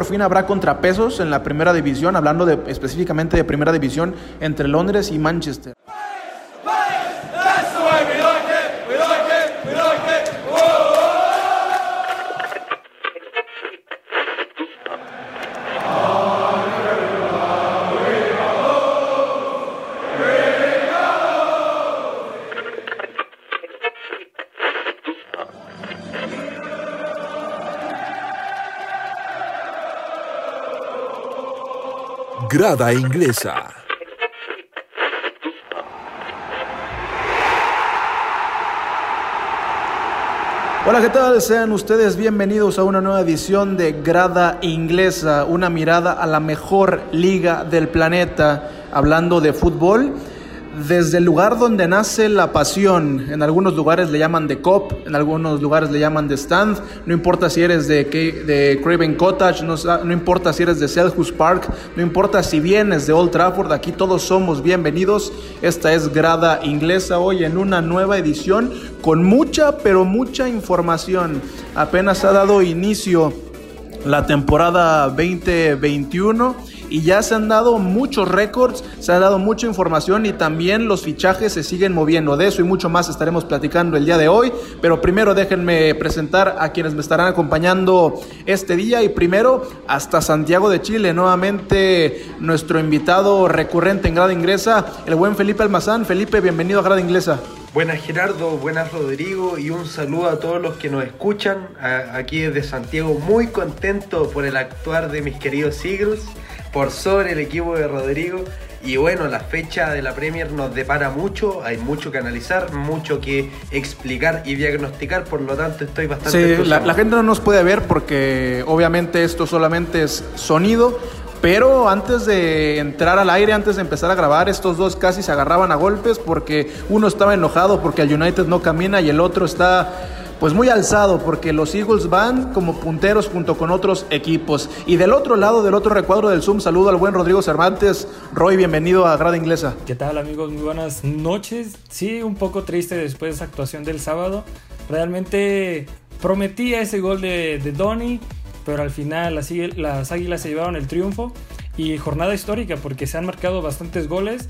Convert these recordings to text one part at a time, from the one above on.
Por fin habrá contrapesos en la primera división, hablando de, específicamente de primera división entre Londres y Manchester. Grada Inglesa. Hola, ¿qué tal? Sean ustedes bienvenidos a una nueva edición de Grada Inglesa, una mirada a la mejor liga del planeta, hablando de fútbol desde el lugar donde nace la pasión. En algunos lugares le llaman de Cop, en algunos lugares le llaman de Stand. No importa si eres de, de Craven Cottage, no, no, importa si eres de Selhurst Park, no importa si vienes de Old Trafford, aquí todos somos bienvenidos. Esta es Grada Inglesa hoy en una nueva edición con mucha, pero mucha información. Apenas ha dado inicio la temporada 2021 y ya se han dado muchos récords, se ha dado mucha información y también los fichajes se siguen moviendo. De eso y mucho más estaremos platicando el día de hoy, pero primero déjenme presentar a quienes me estarán acompañando este día y primero hasta Santiago de Chile, nuevamente nuestro invitado recurrente en Grada Inglesa, el buen Felipe Almazán. Felipe, bienvenido a Grada Inglesa. Buenas Gerardo, buenas Rodrigo y un saludo a todos los que nos escuchan aquí desde Santiago, muy contento por el actuar de mis queridos Eagles por sobre el equipo de Rodrigo. Y bueno, la fecha de la Premier nos depara mucho, hay mucho que analizar, mucho que explicar y diagnosticar, por lo tanto estoy bastante... Sí, la, la, gente no nos puede ver porque obviamente esto solamente es sonido, pero antes de entrar al aire, antes de empezar a grabar, estos dos casi se agarraban a golpes porque uno estaba enojado porque el United no camina y el otro está pues muy alzado porque los Eagles van como punteros junto con otros equipos. Y del otro lado, del otro recuadro del Zoom, saludo al buen Rodrigo Cervantes. Roy, bienvenido a Grada Inglesa. ¿Qué tal amigos? Muy buenas noches. Sí, un poco triste después de esa actuación del sábado. Realmente prometía ese gol de, de Donny, pero al final las, las Águilas se llevaron el triunfo. Y jornada histórica porque se han marcado bastantes goles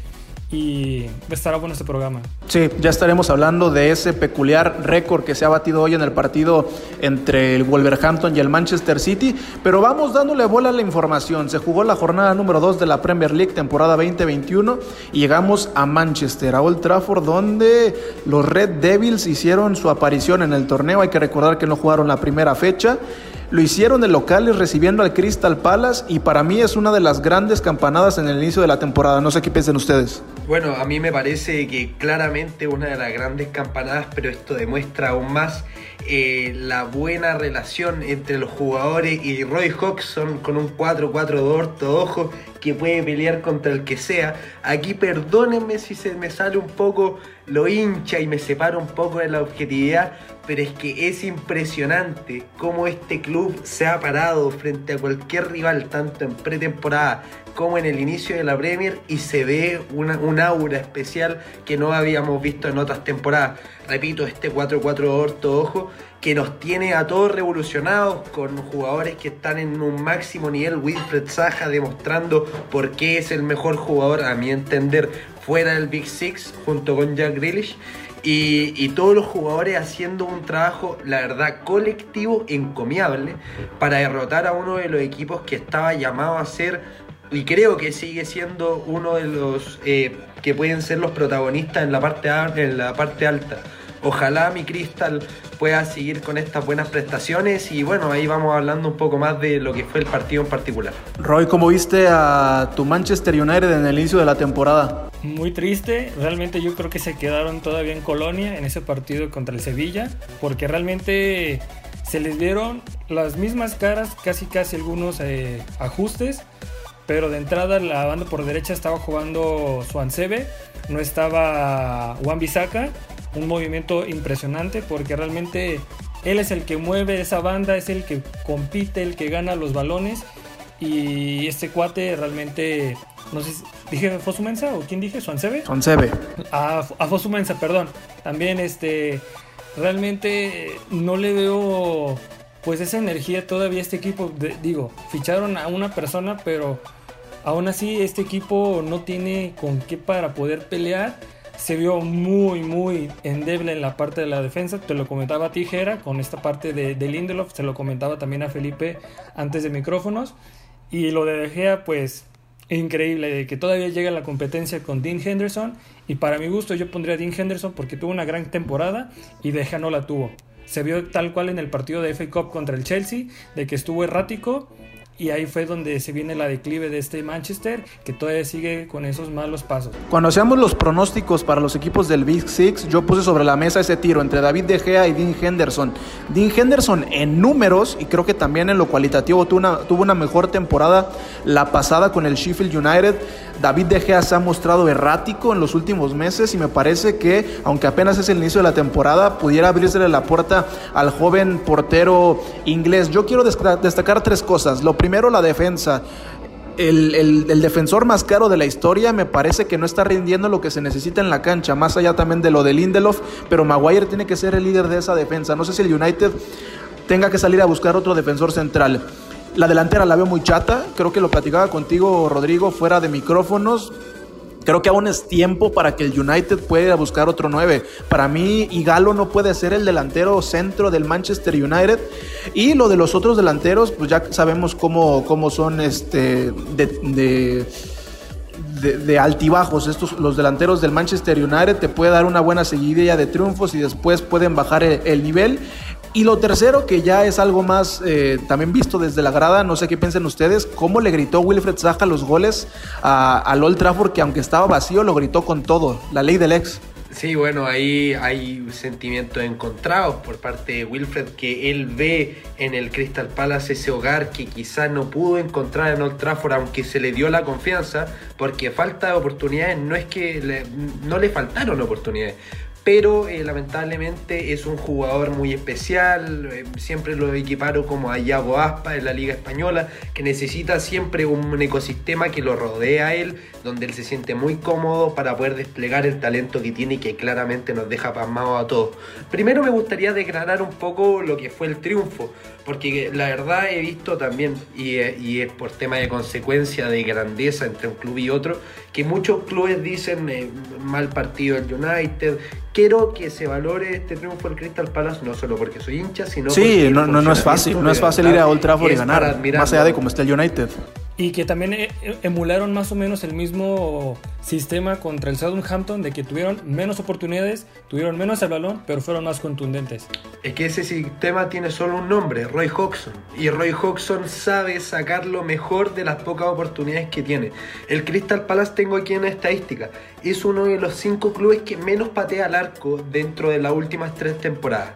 y estará bueno este programa. Sí, ya estaremos hablando de ese peculiar récord que se ha batido hoy en el partido entre el Wolverhampton y el Manchester City, pero vamos dándole bola a la información. Se jugó la jornada número 2 de la Premier League temporada 2021 y llegamos a Manchester, a Old Trafford, donde los Red Devils hicieron su aparición en el torneo. Hay que recordar que no jugaron la primera fecha. Lo hicieron de locales recibiendo al Crystal Palace y para mí es una de las grandes campanadas en el inicio de la temporada. No sé qué piensan ustedes. Bueno, a mí me parece que claramente una de las grandes campanadas, pero esto demuestra aún más eh, la buena relación entre los jugadores y Roy Hodgson con un 4-4 orto ojo que puede pelear contra el que sea. Aquí perdónenme si se me sale un poco lo hincha y me separa un poco de la objetividad, pero es que es impresionante cómo este club se ha parado frente a cualquier rival, tanto en pretemporada como en el inicio de la Premier, y se ve una, un aura especial que no habíamos visto en otras temporadas. Repito, este 4-4 orto ojo que nos tiene a todos revolucionados con jugadores que están en un máximo nivel. Wilfred Saja demostrando por qué es el mejor jugador, a mi entender, fuera del Big Six, junto con Jack Grealish. Y, todos los jugadores haciendo un trabajo, la verdad, colectivo encomiable para derrotar a uno de los equipos que estaba llamado a ser, y creo que sigue siendo uno de los eh, que pueden ser los protagonistas en la parte, en la parte alta. Ojalá mi Crystal pueda seguir con estas buenas prestaciones y bueno, ahí vamos hablando un poco más de lo que fue el partido en particular. Roy, ¿cómo viste a tu Manchester United en el inicio de la temporada? Muy triste, realmente yo creo que se quedaron todavía en Colonia en ese partido contra el Sevilla, porque realmente se les dieron las mismas caras, casi casi algunos eh, ajustes, pero de entrada la banda por derecha estaba jugando Swansebe, no estaba Juan Bisaca un movimiento impresionante porque realmente él es el que mueve esa banda, es el que compite, el que gana los balones y este cuate realmente, no sé, dije Fosumensa o quién dije, Swansebe. Swansebe. A, a Fosumensa, perdón. También este, realmente no le veo pues esa energía todavía este equipo, digo, ficharon a una persona, pero aún así este equipo no tiene con qué para poder pelear. Se vio muy, muy endeble en la parte de la defensa. Te lo comentaba Tijera con esta parte de, de Lindelof. Se lo comentaba también a Felipe antes de micrófonos. Y lo de De pues increíble, de que todavía llega la competencia con Dean Henderson. Y para mi gusto yo pondría Dean Henderson porque tuvo una gran temporada y De no la tuvo. Se vio tal cual en el partido de FA Cup contra el Chelsea, de que estuvo errático y ahí fue donde se viene la declive de este Manchester, que todavía sigue con esos malos pasos. Cuando hacíamos los pronósticos para los equipos del Big Six, yo puse sobre la mesa ese tiro entre David De Gea y Dean Henderson. Dean Henderson en números, y creo que también en lo cualitativo tuvo una, tuvo una mejor temporada la pasada con el Sheffield United. David De Gea se ha mostrado errático en los últimos meses y me parece que, aunque apenas es el inicio de la temporada, pudiera abrirse la puerta al joven portero inglés. Yo quiero destacar tres cosas. Lo primero, la defensa. El, defensor más caro de la historia me parece que no está rindiendo lo que se necesita en la cancha, más allá también de lo de Lindelof, pero Maguire tiene que ser el líder de esa defensa. No sé si el United tenga que salir a buscar otro defensor central. La delantera la veo muy chata, creo que lo platicaba contigo Rodrigo fuera de micrófonos. Creo que aún es tiempo para que el United pueda buscar otro 9. Para mí, Igalo no puede ser el delantero centro del Manchester United. Y lo de los otros delanteros, pues ya sabemos cómo, cómo son este, de, de altibajos. Estos, los delanteros del Manchester United te puede dar una buena seguidilla de triunfos y después pueden bajar el nivel. Y lo tercero, que ya es algo más eh, también visto desde la grada, no sé qué piensen ustedes, cómo le gritó Wilfred Zaha los goles a, al Old Trafford, que aunque estaba vacío, lo gritó con todo, la ley del ex. Sí, bueno, ahí hay sentimientos encontrados por parte de Wilfred que él ve en el Crystal Palace ese hogar que quizás no pudo encontrar en Old Trafford, aunque se le dio la confianza, porque falta de oportunidades, no es que no le faltaron oportunidades, pero eh, lamentablemente es un jugador muy especial, eh, siempre lo equiparo como a Iago Aspa en la Liga Española, que necesita siempre un ecosistema que lo rodea a él, donde él se siente muy cómodo para poder desplegar el talento que tiene y que claramente nos deja pasmados a todos. Primero me gustaría declarar un poco lo que fue el triunfo, porque la verdad he visto también, y, y es por tema de consecuencia de grandeza entre un club y otro, que muchos clubes dicen eh, mal partido el United. Quiero que se valore este triunfo del Crystal Palace, no solo porque soy hincha, sino sí, no, no, no es fácil, no es fácil ir a Old Trafford y ganar, más allá de cómo está el United y que también e, e, emularon más o menos el mismo sistema contra el Southampton de que tuvieron menos oportunidades, tuvieron menos el balón, pero fueron más contundentes. Es que ese sistema tiene solo un nombre, Roy Hodgson, y Roy Hodgson sabe sacar lo mejor de las pocas oportunidades que tiene. El Crystal Palace tengo aquí en estadística, es uno de los cinco clubes que menos patea al arco dentro de las últimas tres temporadas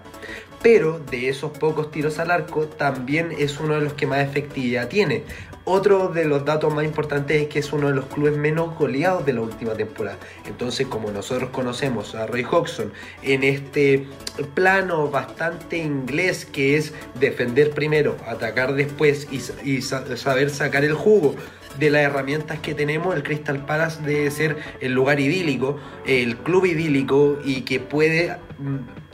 pero de esos pocos tiros al arco también es uno de los que más efectividad tiene. Otro de los datos más importantes es que es uno de los clubes menos goleados de la última temporada. Entonces, como nosotros conocemos a Roy Hodgson en este plano bastante inglés que es defender primero, atacar después y, saber sacar el jugo de las herramientas que tenemos, el Crystal Palace debe ser el lugar idílico, el club idílico y que puede mm,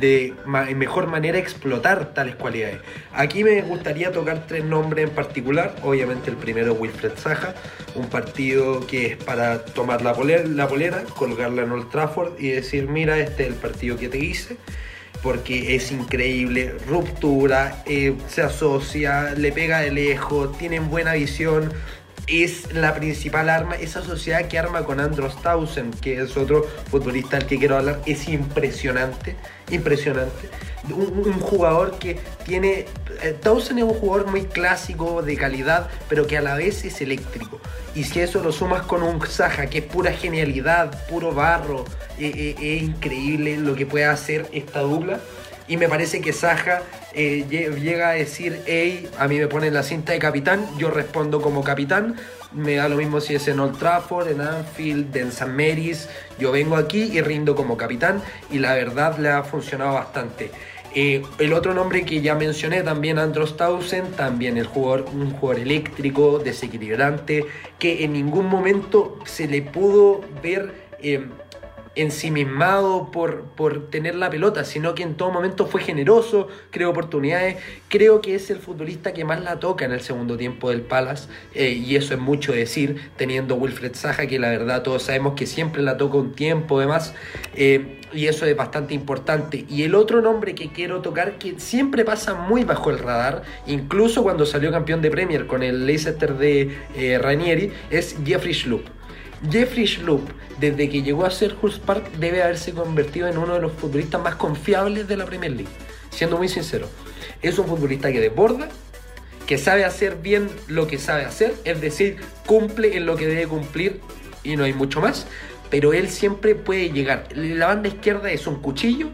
de mejor manera explotar tales cualidades. Aquí me gustaría tocar tres nombres en particular. Obviamente el primero Wilfred Zaha, un partido que es para tomar la polera, la polera, colgarla en Old Trafford y decir, mira, este es el partido que te hice. Porque es increíble, ruptura, eh, se asocia, le pega de lejos, tienen buena visión, es la principal arma, esa sociedad que arma con Andros Townsend, que es otro futbolista al que quiero hablar, es impresionante, impresionante. Un, jugador que tiene, eh, Townsend es un jugador muy clásico, de calidad, pero que a la vez es eléctrico. Y si eso lo sumas con un Saja, que es pura genialidad, puro barro, eh, eh, es increíble lo que puede hacer esta dupla. Y me parece que Saja eh, llega a decir, hey, a mí me ponen la cinta de capitán, yo respondo como capitán. Me da lo mismo si es en Old Trafford, en Anfield, en St. Mary's. Yo vengo aquí y rindo como capitán y la verdad le ha funcionado bastante. Eh, el otro nombre que ya mencioné también, Andros Townsend, también el jugador, un jugador eléctrico, desequilibrante, que en ningún momento se le pudo ver... Eh, ensimismado por, por tener la pelota, sino que en todo momento fue generoso, creó oportunidades. Creo que es el futbolista que más la toca en el segundo tiempo del Palace, eh, y eso es mucho decir, teniendo Wilfred Saja, que la verdad todos sabemos que siempre la toca un tiempo, además, eh, y eso es bastante importante. Y el otro nombre que quiero tocar, que siempre pasa muy bajo el radar, incluso cuando salió campeón de Premier con el Leicester de eh, Ranieri, es Jeffrey Schlupp. Jeffrey Schlupp, desde que llegó a Selhurst Park, debe haberse convertido en uno de los futbolistas más confiables de la Premier League. Siendo muy sincero, es un futbolista que desborda, que sabe hacer bien lo que sabe hacer, es decir, cumple en lo que debe cumplir y no hay mucho más, pero él siempre puede llegar. La banda izquierda es un cuchillo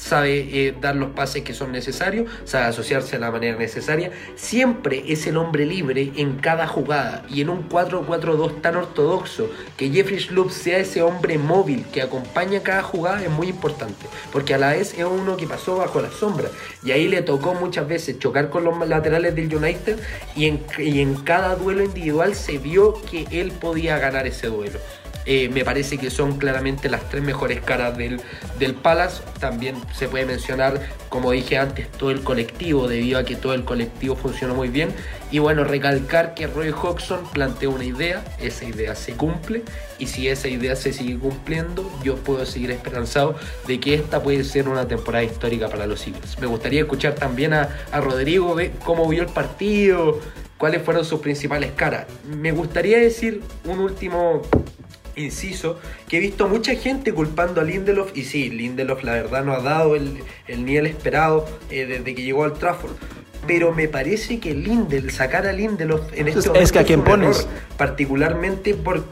sabe eh, dar los pases que son necesarios, sabe asociarse de la manera necesaria, siempre es el hombre libre en cada jugada y en un 4-4-2 tan ortodoxo que Jeffrey Schlupp sea ese hombre móvil que acompaña cada jugada es muy importante, porque a la vez es uno que pasó bajo la sombra y ahí le tocó muchas veces chocar con los laterales del United y en, y en cada duelo individual se vio que él podía ganar ese duelo. Eh, me parece que son claramente las tres mejores caras del, del Palace. También se puede mencionar, como dije antes, todo el colectivo, debido a que todo el colectivo funcionó muy bien. Y bueno, recalcar que Roy Hodgson planteó una idea, esa idea se cumple, y si esa idea se sigue cumpliendo, yo puedo seguir esperanzado de que esta puede ser una temporada histórica para los Eagles. Me gustaría escuchar también a, a Rodrigo, cómo vio el partido, cuáles fueron sus principales caras. Me gustaría decir un último inciso, que he visto mucha gente culpando a Lindelof, y sí, Lindelof la verdad no ha dado el, nivel esperado eh, desde que llegó al Trafford. Pero me parece que Lindel, sacar a Lindelof en este momento es que a quién pones. particularmente por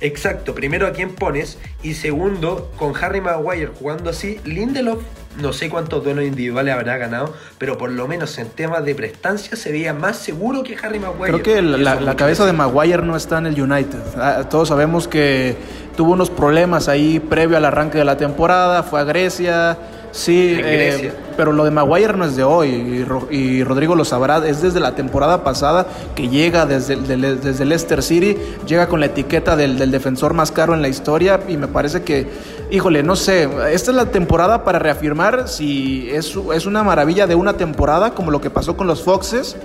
Exacto, primero a quién pones y segundo, con Harry Maguire jugando así, Lindelof no sé cuántos duelos individuales habrá ganado, pero por lo menos en temas de prestancia se veía más seguro que Harry Maguire. Creo que la, cabeza de Maguire no está en el United. Ah, todos sabemos que tuvo unos problemas ahí previo al arranque de la temporada, fue a Grecia Sí, eh, pero lo de Maguire no es de hoy y, Rodrigo lo sabrá, es desde la temporada pasada que llega desde, desde Leicester City, llega con la etiqueta del, defensor más caro en la historia y me parece que, híjole, no sé, esta es la temporada para reafirmar si es, es una maravilla de una temporada como lo que pasó con los Foxes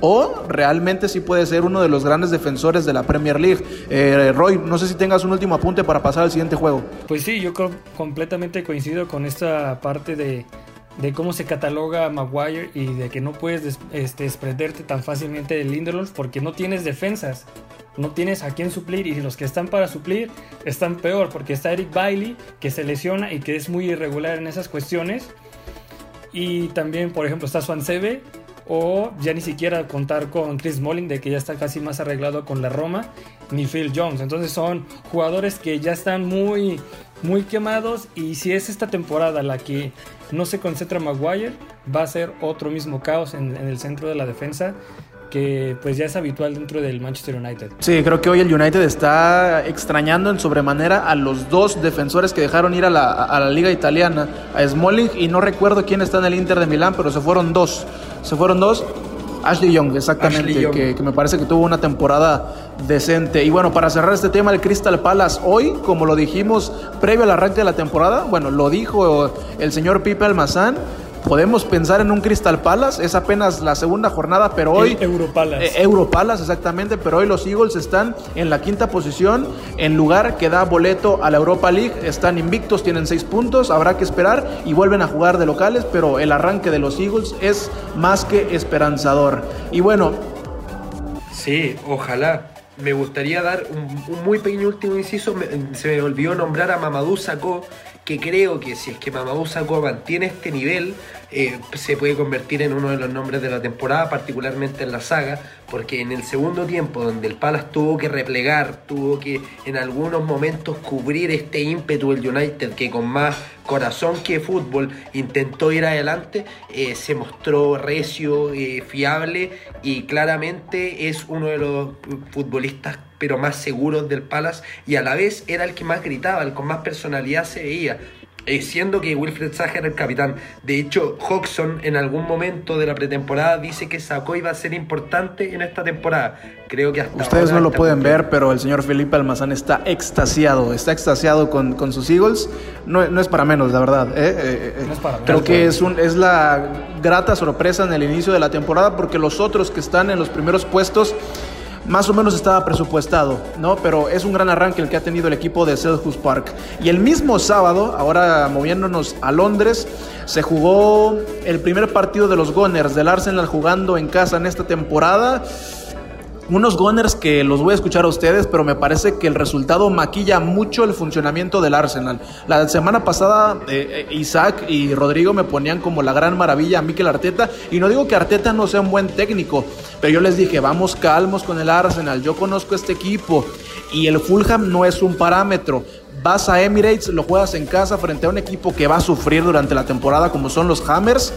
o realmente sí puede ser uno de los grandes defensores de la Premier League. Eh, Roy, no sé si tengas un último apunte para pasar al siguiente juego. Pues sí, yo completamente coincido con esta parte de, cómo se cataloga Maguire y de que no puedes este, desprenderte tan fácilmente de Lindelof porque no tienes defensas. No tienes a quién suplir y los que están para suplir están peor porque está Eric Bailey que se lesiona y que es muy irregular en esas cuestiones. Y también, por ejemplo, está Swansebe o ya ni siquiera contar con Chris Smalling de que ya está casi más arreglado con la Roma ni Phil Jones entonces son jugadores que ya están muy muy quemados y si es esta temporada la que no se concentra Maguire va a ser otro mismo caos en, el centro de la defensa que pues ya es habitual dentro del Manchester United. Sí, creo que hoy el United está extrañando en sobremanera a los dos defensores que dejaron ir a la, a la liga italiana, a Smalling y no recuerdo quién está en el Inter de Milán, pero se fueron dos. Se fueron dos. Ashley Young, exactamente, Que, me parece que tuvo una temporada decente. Y bueno, para cerrar este tema, el Crystal Palace hoy, como lo dijimos previo al arranque de la temporada, bueno, lo dijo el señor Pipe Almazán, podemos pensar en un Crystal Palace, es apenas la segunda jornada, pero hoy... Europalace. Europalace, exactamente, pero hoy los Eagles están en la quinta posición, en lugar que da boleto a la Europa League, están invictos, tienen seis puntos, habrá que esperar y vuelven a jugar de locales, pero el arranque de los Eagles es más que esperanzador. Y bueno... Sí, ojalá. Me gustaría dar un, muy pequeño último inciso, se me olvidó nombrar a Mamadou Sakho que creo que si es que Mamadou Sakho mantiene este nivel, eh, se puede convertir en uno de los nombres de la temporada, particularmente en la saga, porque en el segundo tiempo, donde el Palace tuvo que replegar, tuvo que en algunos momentos cubrir este ímpetu del United, que con más corazón que fútbol intentó ir adelante, eh, se mostró recio, eh, fiable y claramente es uno de los futbolistas pero más seguros del Palace y a la vez era el que más gritaba, el con más personalidad se veía eh, siendo que Wilfred Zaha era el capitán. De hecho, Hodgson en algún momento de la pretemporada dice que Sacó iba a ser importante en esta temporada. Creo que hasta Ustedes no lo pueden ver, pero el señor Felipe Almazán está extasiado, está extasiado con, con sus Eagles. No, no, es para menos, la verdad. ¿eh? Eh, eh, no es para menos, creo que es, un, es la grata sorpresa en el inicio de la temporada porque los otros que están en los primeros puestos más o menos estaba presupuestado, ¿no? Pero es un gran arranque el que ha tenido el equipo de Selhurst Park. Y el mismo sábado, ahora moviéndonos a Londres, se jugó el primer partido de los Gunners del Arsenal jugando en casa en esta temporada unos Gunners que los voy a escuchar a ustedes, pero me parece que el resultado maquilla mucho el funcionamiento del Arsenal. La semana pasada eh, eh, Isaac y Rodrigo me ponían como la gran maravilla a Mikel Arteta, y no digo que Arteta no sea un buen técnico, pero yo les dije, vamos calmos con el Arsenal, yo conozco este equipo, y el Fulham no es un parámetro. Vas a Emirates, lo juegas en casa frente a un equipo que va a sufrir durante la temporada como son los Hammers.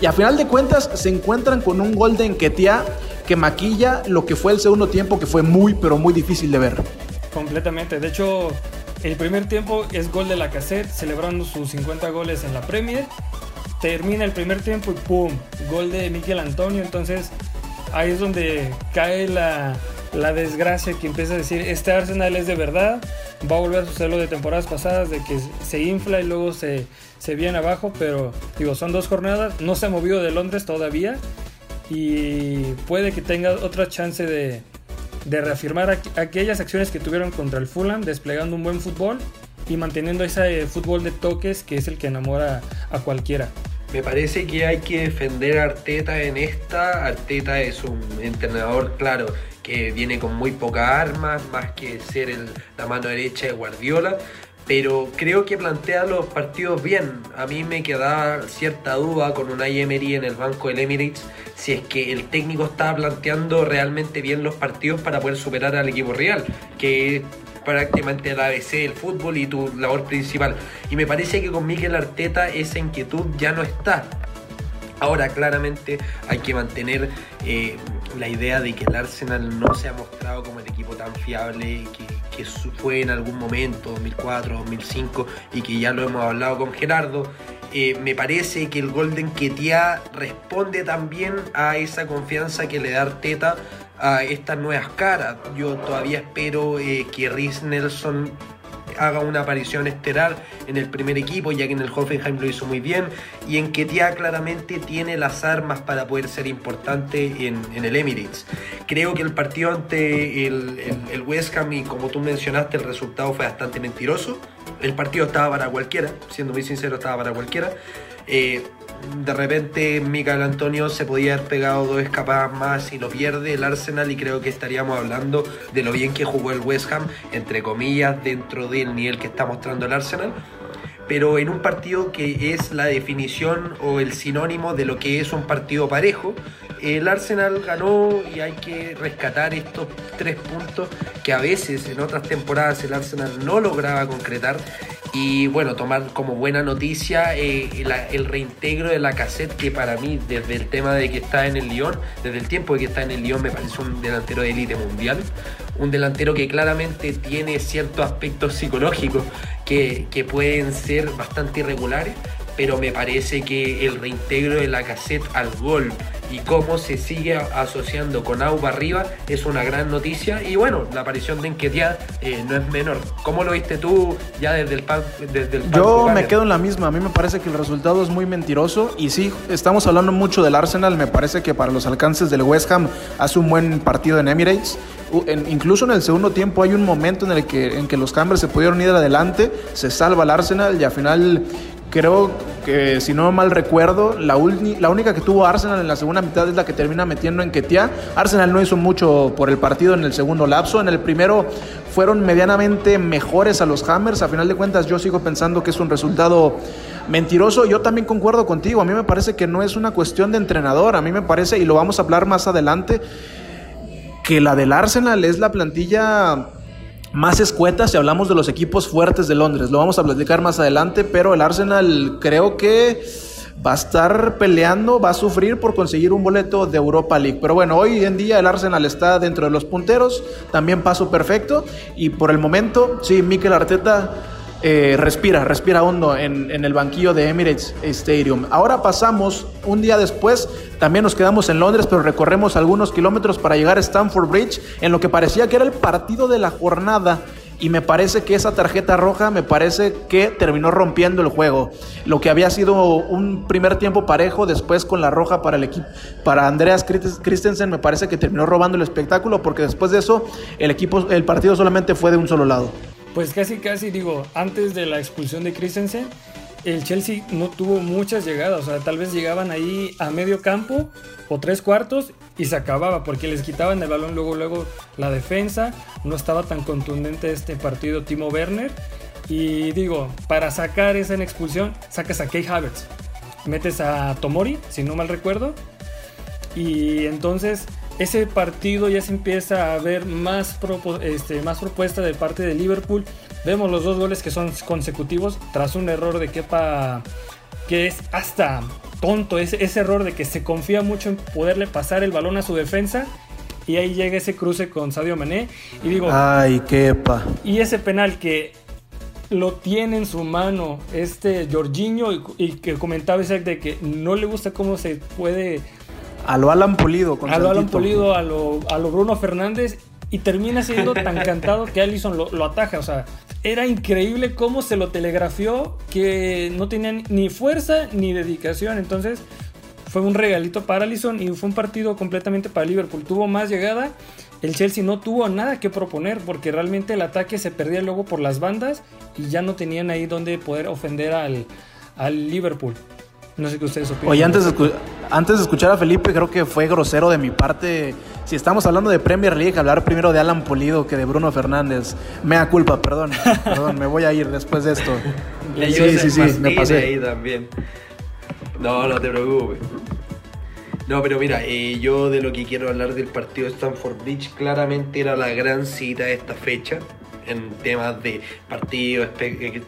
Y a final de cuentas se encuentran con un gol de Enquetia que maquilla lo que fue el segundo tiempo, que fue muy, pero muy difícil de ver. Completamente. De hecho, el primer tiempo es gol de la cassette, celebrando sus 50 goles en la Premier. Termina el primer tiempo y ¡pum! Gol de Miguel Antonio. Entonces, ahí es donde cae la, la desgracia que empieza a decir, este Arsenal es de verdad, va a volver a suceder lo de temporadas pasadas, de que se infla y luego se, se viene abajo, pero digo, son dos jornadas, no se ha movido de Londres todavía y puede que tenga otra chance de, reafirmar aquellas acciones que tuvieron contra el Fulham, desplegando un buen fútbol y manteniendo ese fútbol de toques que es el que enamora a cualquiera. Me parece que hay que defender a Arteta en esta. Arteta es un entrenador, claro, que viene con muy pocas armas, más que ser la mano derecha de Guardiola pero creo que plantea los partidos bien. A mí me queda cierta duda con un Emery en el banco del Emirates si es que el técnico está planteando realmente bien los partidos para poder superar al equipo real, que prácticamente el ABC del fútbol y tu labor principal. Y me parece que con Miguel Arteta esa inquietud ya no está. Ahora claramente hay que mantener eh, la idea de que el Arsenal no se ha mostrado como el equipo tan fiable que, fue en algún momento, 2004, 2005, y que ya lo hemos hablado con Gerardo. Eh, me parece que el Golden Ketia responde también a esa confianza que le da Arteta a estas nuevas caras. Yo todavía espero eh, que Rhys Nelson haga una aparición estelar en el primer equipo, ya que en el Hoffenheim lo hizo muy bien, y en que ya claramente tiene las armas para poder ser importante en, el Emirates. Creo que el partido ante el, el West Ham, y como tú mencionaste, el resultado fue bastante mentiroso. El partido estaba para cualquiera, siendo muy sincero, estaba para cualquiera. Eh, de repente Miguel Antonio se podía haber pegado dos escapadas más y lo pierde el Arsenal y creo que estaríamos hablando de lo bien que jugó el West Ham, entre comillas, dentro del nivel que está mostrando el Arsenal. Pero en un partido que es la definición o el sinónimo de lo que es un partido parejo, el Arsenal ganó y hay que rescatar estos tres puntos que a veces en otras temporadas el Arsenal no lograba concretar y bueno, tomar como buena noticia eh, el reintegro de la cassette, que para mí, desde el tema de que está en el Lyon, desde el tiempo de que está en el Lyon, me parece un delantero de élite mundial. Un delantero que claramente tiene ciertos aspectos psicológicos que, que pueden ser bastante irregulares, pero me parece que el reintegro de la cassette al gol y cómo se sigue asociando con Auba arriba es una gran noticia y bueno, la aparición de Enquetia eh, no es menor. ¿Cómo lo viste tú ya desde el, desde el Yo me quedo en la misma, a mí me parece que el resultado es muy mentiroso y sí, estamos hablando mucho del Arsenal, me parece que para los alcances del West Ham hace un buen partido en Emirates. incluso en el segundo tiempo hay un momento en el que, en que los Cambres se pudieron ir adelante, se salva el Arsenal y al final Creo que, si no mal recuerdo, la, la única que tuvo Arsenal en la segunda mitad es la que termina metiendo en Ketia. Arsenal no hizo mucho por el partido en el segundo lapso. En el primero fueron medianamente mejores a los Hammers. A final de cuentas, yo sigo pensando que es un resultado mentiroso. Yo también concuerdo contigo. A mí me parece que no es una cuestión de entrenador. A mí me parece, y lo vamos a hablar más adelante, que la del Arsenal es la plantilla más escuetas si hablamos de los equipos fuertes de Londres. Lo vamos a platicar más adelante, pero el Arsenal creo que va a estar peleando, va a sufrir por conseguir un boleto de Europa League. Pero bueno, hoy en día el Arsenal está dentro de los punteros, también paso perfecto y por el momento, sí, Mikel Arteta eh, respira, respira hondo en, el banquillo de Emirates Stadium. Ahora pasamos, un día después, también nos quedamos en Londres, pero recorremos algunos kilómetros para llegar a Stamford Bridge, en lo que parecía que era el partido de la jornada. Y me parece que esa tarjeta roja me parece que terminó rompiendo el juego. Lo que había sido un primer tiempo parejo, después con la roja para el equipo, para Andreas Christensen, me parece que terminó robando el espectáculo, porque después de eso el equipo, el partido solamente fue de un solo lado. Pues casi, casi digo, antes de la expulsión de Christensen, el Chelsea no tuvo muchas llegadas, o sea, tal vez llegaban ahí a medio campo o tres cuartos y se acababa porque les quitaban el balón luego luego la defensa, no estaba tan contundente este partido Timo Werner. Y digo, para sacar esa expulsión, sacas a Kay Havertz, metes a Tomori, si no mal recuerdo, y entonces ese partido ya se empieza a ver más, este, más propuesta de parte de Liverpool. Vemos los dos goles que son consecutivos tras un error de Kepa que es hasta tonto, ese, ese error de que se confía mucho en poderle pasar el balón a su defensa y ahí llega ese cruce con Sadio Mané y digo, ay, Kepa. Y ese penal que lo tiene en su mano este Jorginho y, que comentaba Isaac de que no le gusta cómo se puede a lo Alan Pulido. a lo Alan Pulido, a lo, a lo Bruno Fernández. Y termina siendo tan cantado que Allison lo, ataja. O sea, era increíble cómo se lo telegrafió que no tenía ni fuerza ni dedicación. Entonces fue un regalito para Allison y fue un partido completamente para Liverpool. Tuvo más llegada. El Chelsea no tuvo nada que proponer porque realmente el ataque se perdía luego por las bandas y ya no tenían ahí donde poder ofender al, al Liverpool. No sé qué ustedes opinan. Oye, antes de, antes de escuchar a Felipe, creo que fue grosero de mi parte. Si estamos hablando de Premier League, hablar primero de Alan Polido que de Bruno Fernández. Mea culpa, perdón. perdón, me voy a ir después de esto. sí, sí, sí, me pasé. ahí también. No, no te preocupes. No, pero mira, eh, yo de lo que quiero hablar del partido de Stanford Bridge, claramente era la gran cita de esta fecha en temas de partido,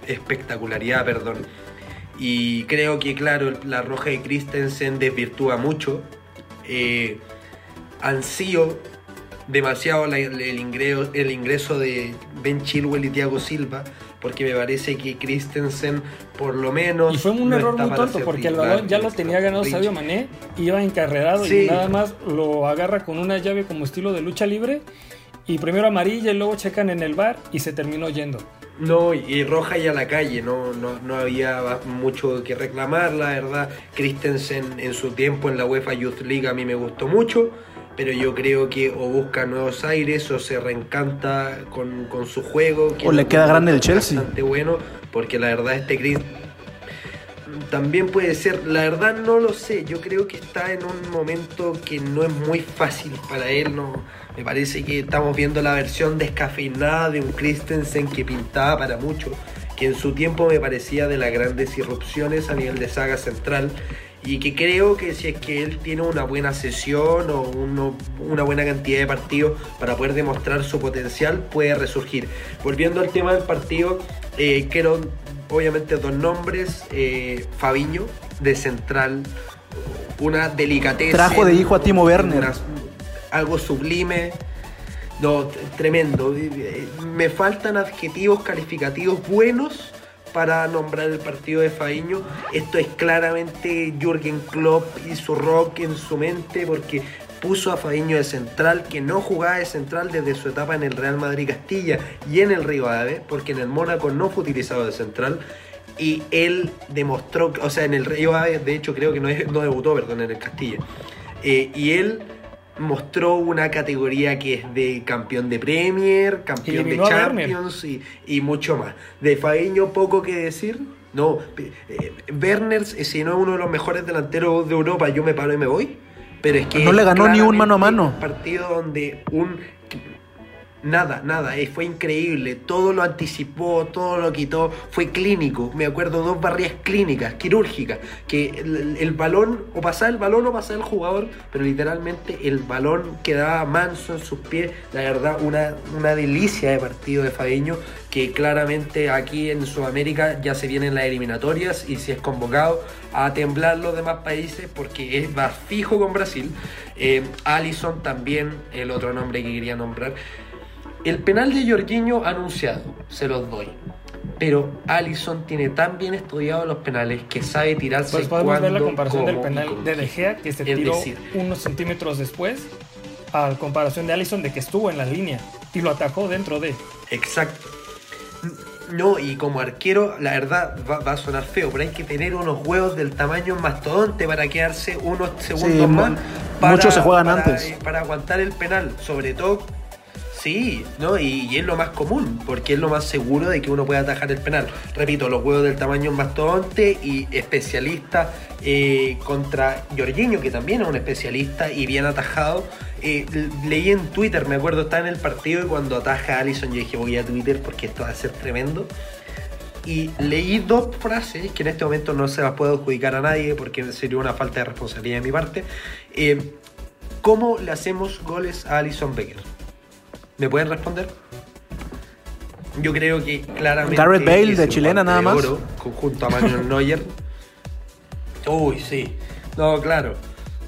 espectacularidad, perdón. Y creo que, claro, la roja de Christensen desvirtúa mucho. Eh, ansío demasiado el, ingreso, el ingreso de Ben Chilwell y Thiago Silva, porque me parece que Christensen, por lo menos. Y fue un error muy tonto, porque el balón ya lo tenía ganado Sadio Mané, iba encarrerado y nada más lo agarra con una llave como estilo de lucha libre. Y primero amarilla y luego checan en el bar y se terminó yendo. No, y roja y a la calle, no, no, había mucho que reclamar, la verdad. Christensen en su tiempo en la UEFA Youth League a mí me gustó mucho, pero yo creo que o busca nuevos aires o se reencanta con, su juego. o le queda grande el Chelsea. Bastante bueno, porque la verdad este Chris también puede ser, la verdad no lo sé, yo creo que está en un momento que no es muy fácil para él, no me parece que estamos viendo la versión descafeinada de un Christensen que pintaba para mucho, que en su tiempo me parecía de las grandes irrupciones a nivel de saga central y que creo que si es que él tiene una buena sesión o una buena cantidad de partidos para poder demostrar su potencial, puede resurgir. Volviendo al tema del partido, eh, quiero obviamente dos nombres, eh, Fabiño de central, una delicateza. Trajo de hijo a Timo Werner algo sublime. No, tremendo. Me faltan adjetivos calificativos buenos para nombrar el partido de Faiño. Esto es claramente Jürgen Klopp y su rock en su mente porque puso a Faiño de central, que no jugaba de central desde su etapa en el Real Madrid Castilla y en el Río Ave, porque en el Mónaco no fue utilizado de central. Y él demostró, o sea, en el Río Ave, de hecho creo que no, no debutó, perdón, en el Castilla. Eh, y él mostró una categoría que es de campeón de Premier, campeón de Champions y, mucho más. De Faeño poco que decir. No, eh, Werner, eh, si no es uno de los mejores delanteros de Europa, yo me paro y me voy. Pero es que no le ganó ni un mano a mano. Un partido donde un Nada, nada, eh, fue increíble, todo lo anticipó, todo lo quitó, fue clínico, me acuerdo dos barrias clínicas, quirúrgicas, que el, balón, o pasaba el balón o pasaba el jugador, pero literalmente el balón quedaba manso en sus pies, la verdad una, una delicia de partido de Fadeño, que claramente aquí en Sudamérica ya se vienen las eliminatorias y si es convocado a temblar los demás países porque es, va fijo con Brasil. Eh, Allison también, el otro nombre que quería nombrar. El penal de Jorginho anunciado, se los doy. pero Allison tiene tan bien estudiado los penales que sabe tirarse Pues podemos ver la comparación del penal de. De Gea, que se Es tiró decir, unos centímetros después, a comparación de Allison, de que estuvo en la línea y lo atajó dentro de. Exacto. No, y como arquero, la verdad va, va a sonar feo, pero hay que tener unos huevos del tamaño mastodonte para quedarse unos segundos mu- más. muchos se juegan para, antes. eh, Para aguantar el penal, sobre todo. Sí, ¿no? Y, es lo más común, porque es lo más seguro de que uno pueda atajar el penal. Repito, los huevos del tamaño mastodonte y especialista eh, contra Jorginho, que también es un especialista y bien atajado. Eh, leí en Twitter, me acuerdo, estaba en el partido y cuando ataja a Allison yo dije voy a Twitter porque esto va a ser tremendo. Y leí dos frases que en este momento no se las puedo adjudicar a nadie porque sería una falta de responsabilidad de mi parte. Eh, ¿Cómo le hacemos goles a Alison Becker? ¿Me pueden responder? Yo creo que claramente. Gareth Bale, de chilena, nada de más. oro, Junto a Manuel Neuer. Uy, sí. No, claro.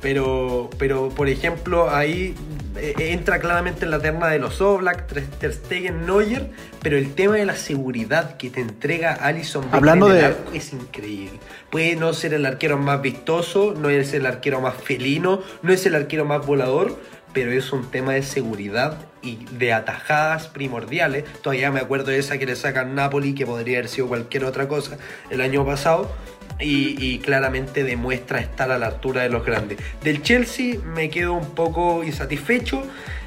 Pero, pero por ejemplo, ahí eh, entra claramente en la terna de los Oblak, Ter Stegen, Neuer, pero el tema de la seguridad que te entrega Alison Hablando en de- arco es increíble. Puede no ser el arquero más vistoso, no es el arquero más felino, no es el arquero más volador, pero es un tema de seguridad y de atajadas primordiales. Todavía me acuerdo de esa que le sacan Napoli, que podría haber sido cualquier otra cosa el año pasado. Y, claramente demuestra estar a la altura de los grandes. Del Chelsea me quedo un poco insatisfecho.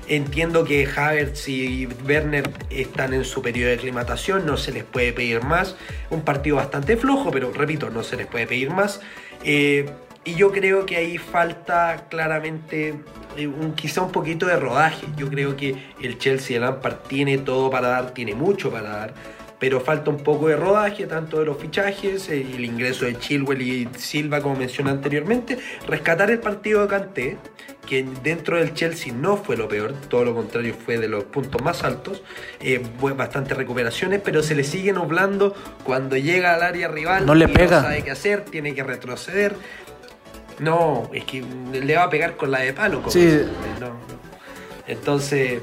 Entiendo que Havertz y Werner están en su periodo de aclimatación, no se les puede pedir más. Un partido bastante flojo, pero repito, no se les puede pedir más. Eh, y yo creo que ahí falta claramente eh, un, quizá un poquito de rodaje. Yo creo que el Chelsea de Lampard tiene todo para dar, tiene mucho para dar, pero falta un poco de rodaje, tanto de los fichajes, el ingreso de Chilwell y Silva, como mencioné anteriormente, rescatar el partido de Kanté, que dentro del Chelsea no fue lo peor, todo lo contrario fue de los puntos más altos, eh, bastantes recuperaciones, pero se le sigue nublando cuando llega al área rival No le y pega. no sabe qué hacer, tiene que retroceder. No, es que le va a pegar con la de palo. como Sí. siempre, no, no. Entonces,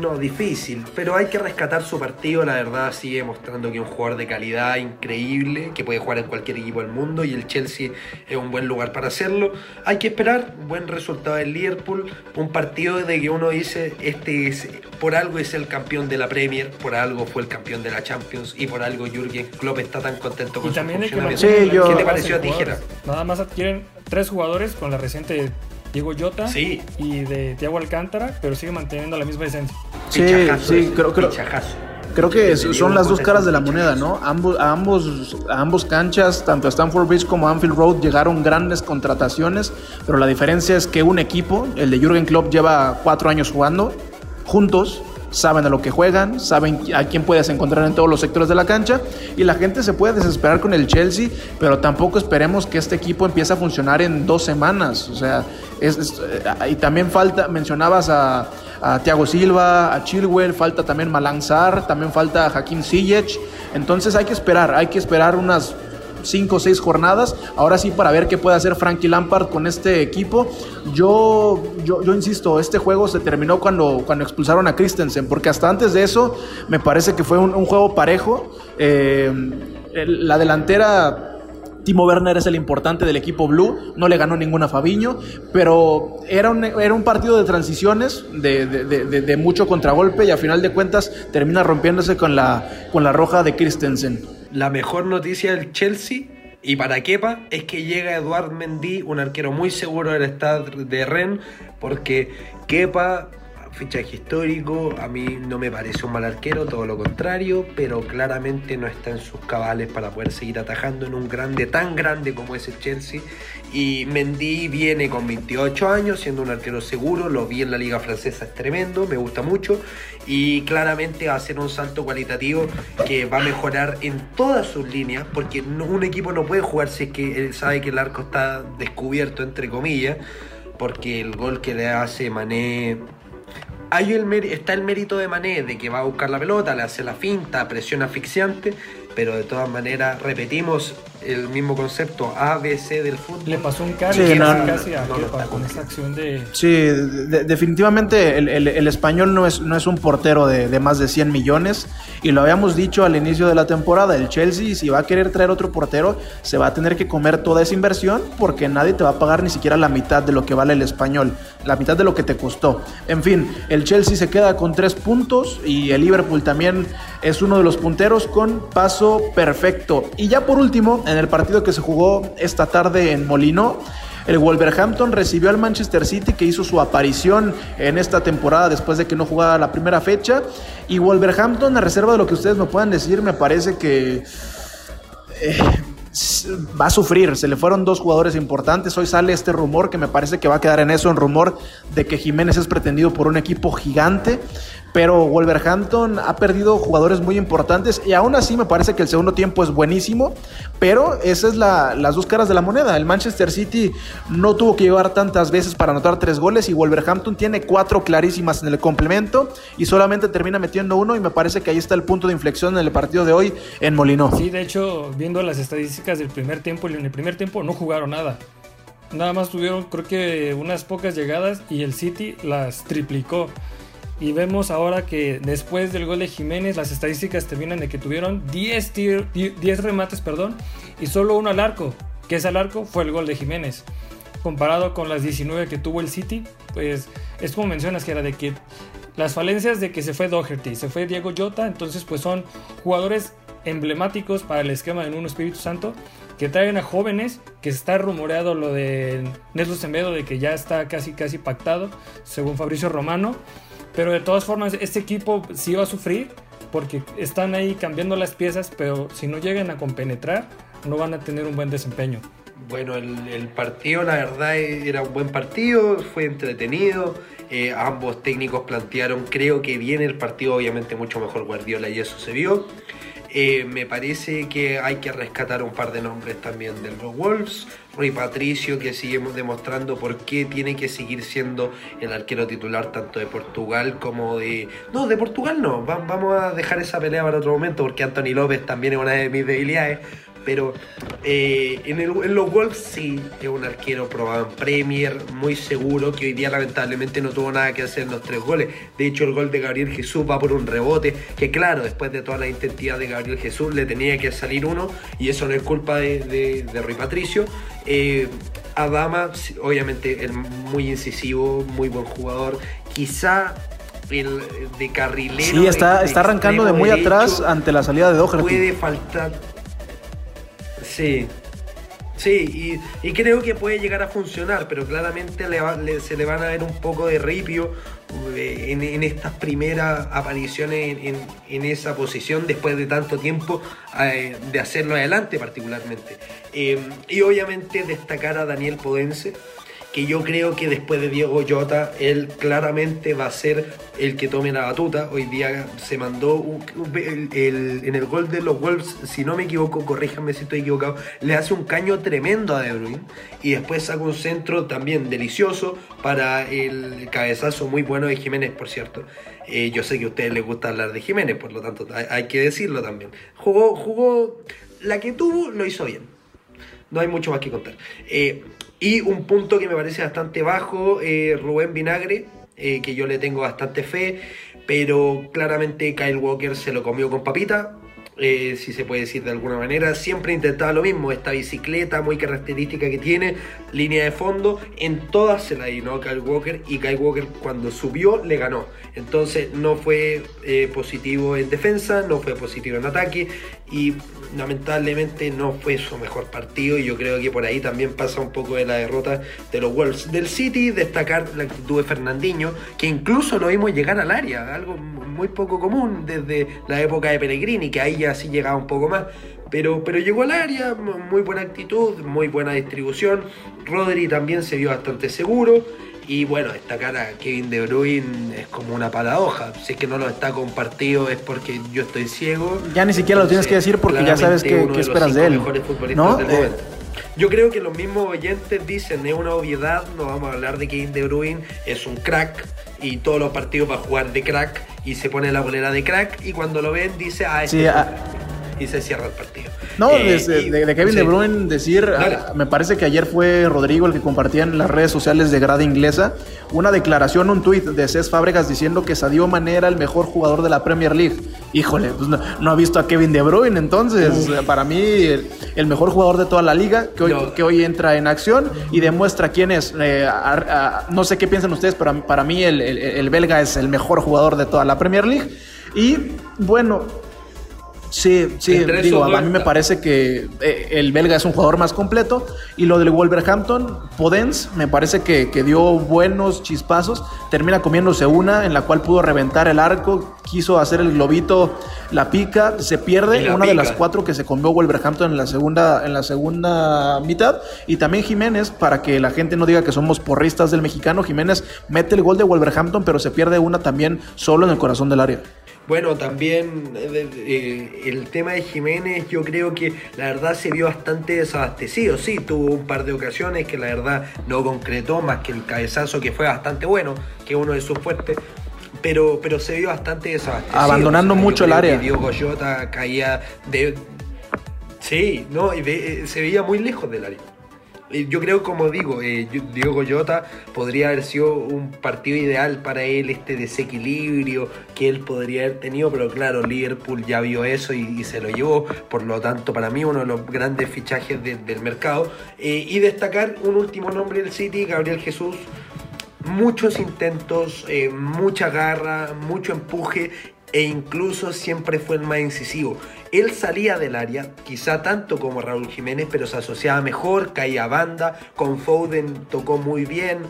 no, difícil. Pero hay que rescatar su partido. La verdad, sigue mostrando que es un jugador de calidad increíble, que puede jugar en cualquier equipo del mundo. Y el Chelsea es un buen lugar para hacerlo. Hay que esperar. Buen resultado del Liverpool. Un partido de que uno dice: Este es, por algo es el campeón de la Premier, por algo fue el campeón de la Champions. Y por algo Jürgen Klopp está tan contento con Y su también que. Sí, yo- ¿Qué te pareció a de ti, jugadores. Jera? Nada más adquieren tres jugadores con la reciente Diego Jota Sí. y de Thiago Alcántara, pero sigue manteniendo la misma esencia. Sí, Pichajazo sí, creo, creo, creo que son las dos caras de la moneda. ¿no? Ambos, a, ambos, a ambos canchas, tanto a Stanford Bridge como a Anfield Road, llegaron grandes contrataciones, pero la diferencia es que un equipo, el de Jürgen Klopp, lleva cuatro años jugando juntos, saben a lo que juegan, saben a quién puedes encontrar en todos los sectores de la cancha y la gente se puede desesperar con el Chelsea, pero tampoco esperemos que este equipo empiece a funcionar en dos semanas. O sea, es, eh, y también falta, mencionabas a, a Thiago Silva, a Chilwell, falta también Malang Sarr, también falta Hakim Ziyech. Entonces hay que esperar, hay que esperar unas cinco o seis jornadas. Ahora sí, para ver qué puede hacer Frankie Lampard con este equipo. Yo, yo, yo insisto, este juego se terminó cuando, cuando expulsaron a Christensen, porque hasta antes de eso me parece que fue un, juego parejo. Eh, la delantera. Timo Werner es el importante del equipo blue, no le ganó ninguna a Fabiño, pero era un, era un partido de transiciones, de- de- de mucho contragolpe y a final de cuentas termina rompiéndose con la, con la roja de Christensen. La mejor noticia del Chelsea y para Kepa es que llega Eduard Mendy, un arquero muy seguro del estado de Rennes, porque Kepa, fichaje histórico, a mí no me parece un mal arquero, todo lo contrario, pero claramente no está en sus cabales para poder seguir atajando en un grande tan grande como es el Chelsea. Y Mendy viene con 28 años, siendo un arquero seguro, lo vi en la liga francesa, es tremendo, me gusta mucho y claramente va a ser un salto cualitativo que va a mejorar en todas sus líneas, porque un equipo no puede jugar si es que él sabe que el arco está descubierto, entre comillas, porque el gol que le hace Mané hay el está el mérito de Mané de que va a buscar la pelota, le hace la finta, presión asfixiante, pero de todas maneras, repetimos, el mismo concepto ABC del fútbol. Le pasó un casi, Sí, no, casi no, a no Kepa con esa acción de... Sí, de- definitivamente el, el- el español no es, no es un portero de, de más de 100 millones y lo habíamos dicho al inicio de la temporada, el Chelsea si va a querer traer otro portero se va a tener que comer toda esa inversión porque nadie te va a pagar ni siquiera la mitad de lo que vale el español, la mitad de lo que te costó. En fin, el Chelsea se queda con tres puntos y el Liverpool también es uno de los punteros con paso perfecto. Y ya por último, en el partido que se jugó esta tarde en Molino, el Wolverhampton recibió al Manchester City que hizo su aparición en esta temporada después de que no jugaba la primera fecha. Y Wolverhampton, a reserva de lo que ustedes me puedan decir, me parece que eh, va a sufrir. Se le fueron dos jugadores importantes. Hoy sale este rumor que me parece que va a quedar en eso, en rumor de que Jiménez es pretendido por un equipo gigante. Pero Wolverhampton ha perdido jugadores muy importantes y aún así me parece que el segundo tiempo es buenísimo. Pero esas es la- las dos caras de la moneda. El Manchester City no tuvo que llegar tantas veces para anotar tres goles y Wolverhampton tiene cuatro clarísimas en el complemento y solamente termina metiendo uno y me parece que ahí está el punto de inflexión en el partido de hoy en Molino. Sí, de hecho, viendo las estadísticas del primer tiempo, en el primer tiempo no jugaron nada. Nada más tuvieron, creo que unas pocas llegadas y el City las triplicó. Y vemos ahora que después del gol de Jiménez, las estadísticas terminan de que tuvieron 10, tir- 10 remates perdón, y solo uno al arco, que ese al arco fue el gol de Jiménez. Comparado con las 19 que tuvo el City, pues es como mencionas que era de que las falencias de que se fue Doherty, se fue Diego Jota, entonces pues son jugadores emblemáticos para el esquema de Nuno Espíritu Santo que traen a jóvenes, que está rumoreado lo de Nelson Semedo de que ya está casi casi pactado, según Fabricio Romano, pero de todas formas este equipo sí va a sufrir porque están ahí cambiando las piezas, pero si no llegan a compenetrar no van a tener un buen desempeño. Bueno, el, el partido la verdad era un buen partido, fue entretenido, eh, ambos técnicos plantearon creo que bien el partido, obviamente mucho mejor Guardiola y eso se vio. Eh, me parece que hay que rescatar un par de nombres también de los Wolves. Rui Patricio, que sigue demostrando por qué tiene que seguir siendo el arquero titular tanto de Portugal como de... No, de Portugal no. Va- vamos a dejar esa pelea para otro momento porque Anthony López también es una de mis debilidades. Pero eh, en, el- en los Wolves sí es un arquero probado en Premier, muy seguro, que hoy día lamentablemente no tuvo nada que hacer en los tres goles. De hecho, el gol de Gabriel Jesús va por un rebote, que claro, después de toda la intensidad de Gabriel Jesús le tenía que salir uno, y eso no es culpa de, de, de Rui Patricio. Eh, Adama, obviamente, el muy incisivo, muy buen jugador. Quizá el de carrilero. Sí, está, está arrancando de muy derecho, atrás ante la salida de Doherty. Puede faltar. Sí. Sí, y, y creo que puede llegar a funcionar, pero claramente le va- le- se le van a ver un poco de ripio eh, en, estas primeras apariciones en esa posición después de tanto tiempo eh, de hacerlo adelante particularmente. Eh, y obviamente destacar a Daniel Podense, que yo creo que después de Diego Jota, él claramente va a ser el que tome la batuta. Hoy día se mandó el- en el gol de los Wolves, si no me equivoco, corríjanme si estoy equivocado, le hace un caño tremendo a De Bruyne y después saca un centro también delicioso para el cabezazo muy bueno de Jiménez, por cierto. Eh, yo sé que a ustedes les gusta hablar de Jiménez, por lo tanto hay, hay que decirlo también. Jugó, jugó, la que tuvo lo hizo bien no hay mucho más que contar. Eh, y un punto que me parece bastante bajo, eh, Rubén Vinagre, eh, que yo le tengo bastante fe, pero claramente Kyle Walker se lo comió con papita. Eh, si se puede decir de alguna manera, siempre intentaba lo mismo, esta bicicleta muy característica que tiene, línea de fondo, en todas se la dio Kyle Walker y Kyle Walker cuando subió le ganó. Entonces no fue eh, positivo en defensa, no fue positivo en ataque y lamentablemente no fue su mejor partido y yo creo que por ahí también pasa un poco de la derrota de los Wolves. Del City destacar la actitud de Fernandinho, que incluso lo vimos llegar al área, algo muy poco común desde la época de Pellegrini, que ahí sí llegaba un poco más. Pero, pero llegó al área, muy buena actitud, muy buena distribución. Rodri también se vio bastante seguro. Y bueno, destacar a Kevin De Bruyne es como una paradoja. Si es que no lo está compartido es porque yo estoy ciego. Ya ni siquiera lo tienes que decir porque ya sabes qué- esperas de él, ¿no? del Eh. Yo creo que los mismos oyentes dicen es una obviedad, no vamos a hablar de Kevin De Bruyne, es un crack y todos los partidos va a jugar de crack y se pone la bolera de crack y cuando lo ven dice, ah, este Sí, es ah. crack", y se cierra el partido. No, eh, de, Kevin De Bruyne decir, ah, me parece que ayer fue Rodrigo el que compartía en las redes sociales de Grada Inglesa una declaración, un tuit de Cés Fábregas diciendo que Sadio Mané era el mejor jugador de la Premier League. Híjole, pues no, ha visto a Kevin De Bruyne, entonces para mí el, mejor jugador de toda la liga que hoy, que hoy entra en acción y demuestra quién es. Eh, no sé qué piensan ustedes, pero para mí el, el belga es el mejor jugador de toda la Premier League. Y bueno, Sí, sí, digo, a mí me parece que eh, el belga es un jugador más completo. Y lo del Wolverhampton, Podens, me parece que, dio buenos chispazos. Termina comiéndose una en la cual pudo reventar el arco, quiso hacer el globito, la pica, se pierde una de las cuatro que se comió Wolverhampton en la segunda, en la segunda mitad. Y también Jiménez, para que la gente no diga que somos porristas del mexicano, Jiménez mete el gol de Wolverhampton, pero se pierde una también solo en el corazón del área. Bueno, también eh, eh, el tema de Jiménez yo creo que la verdad se vio bastante desabastecido. Sí, tuvo un par de ocasiones que la verdad no concretó más que el cabezazo que fue bastante bueno, que uno de sus fuertes. Pero, pero se vio bastante desabastecido. Abandonando mucho el área. Diego Goyota caía de... Sí, no, eh, se veía muy lejos del área yo creo, como digo, eh, Diego Goyota podría haber sido un partido ideal para él, este desequilibrio que él podría haber tenido, pero claro, Liverpool ya vio eso y, se lo llevó, por lo tanto, para mí uno de los grandes fichajes del mercado. Eh, y destacar un último nombre del City, Gabriel Jesús muchos intentos, eh, mucha garra, mucho empuje e incluso siempre fue el más incisivo. Él salía del área, quizá tanto como Raúl Jiménez, pero se asociaba mejor, caía a banda, con Foden tocó muy bien,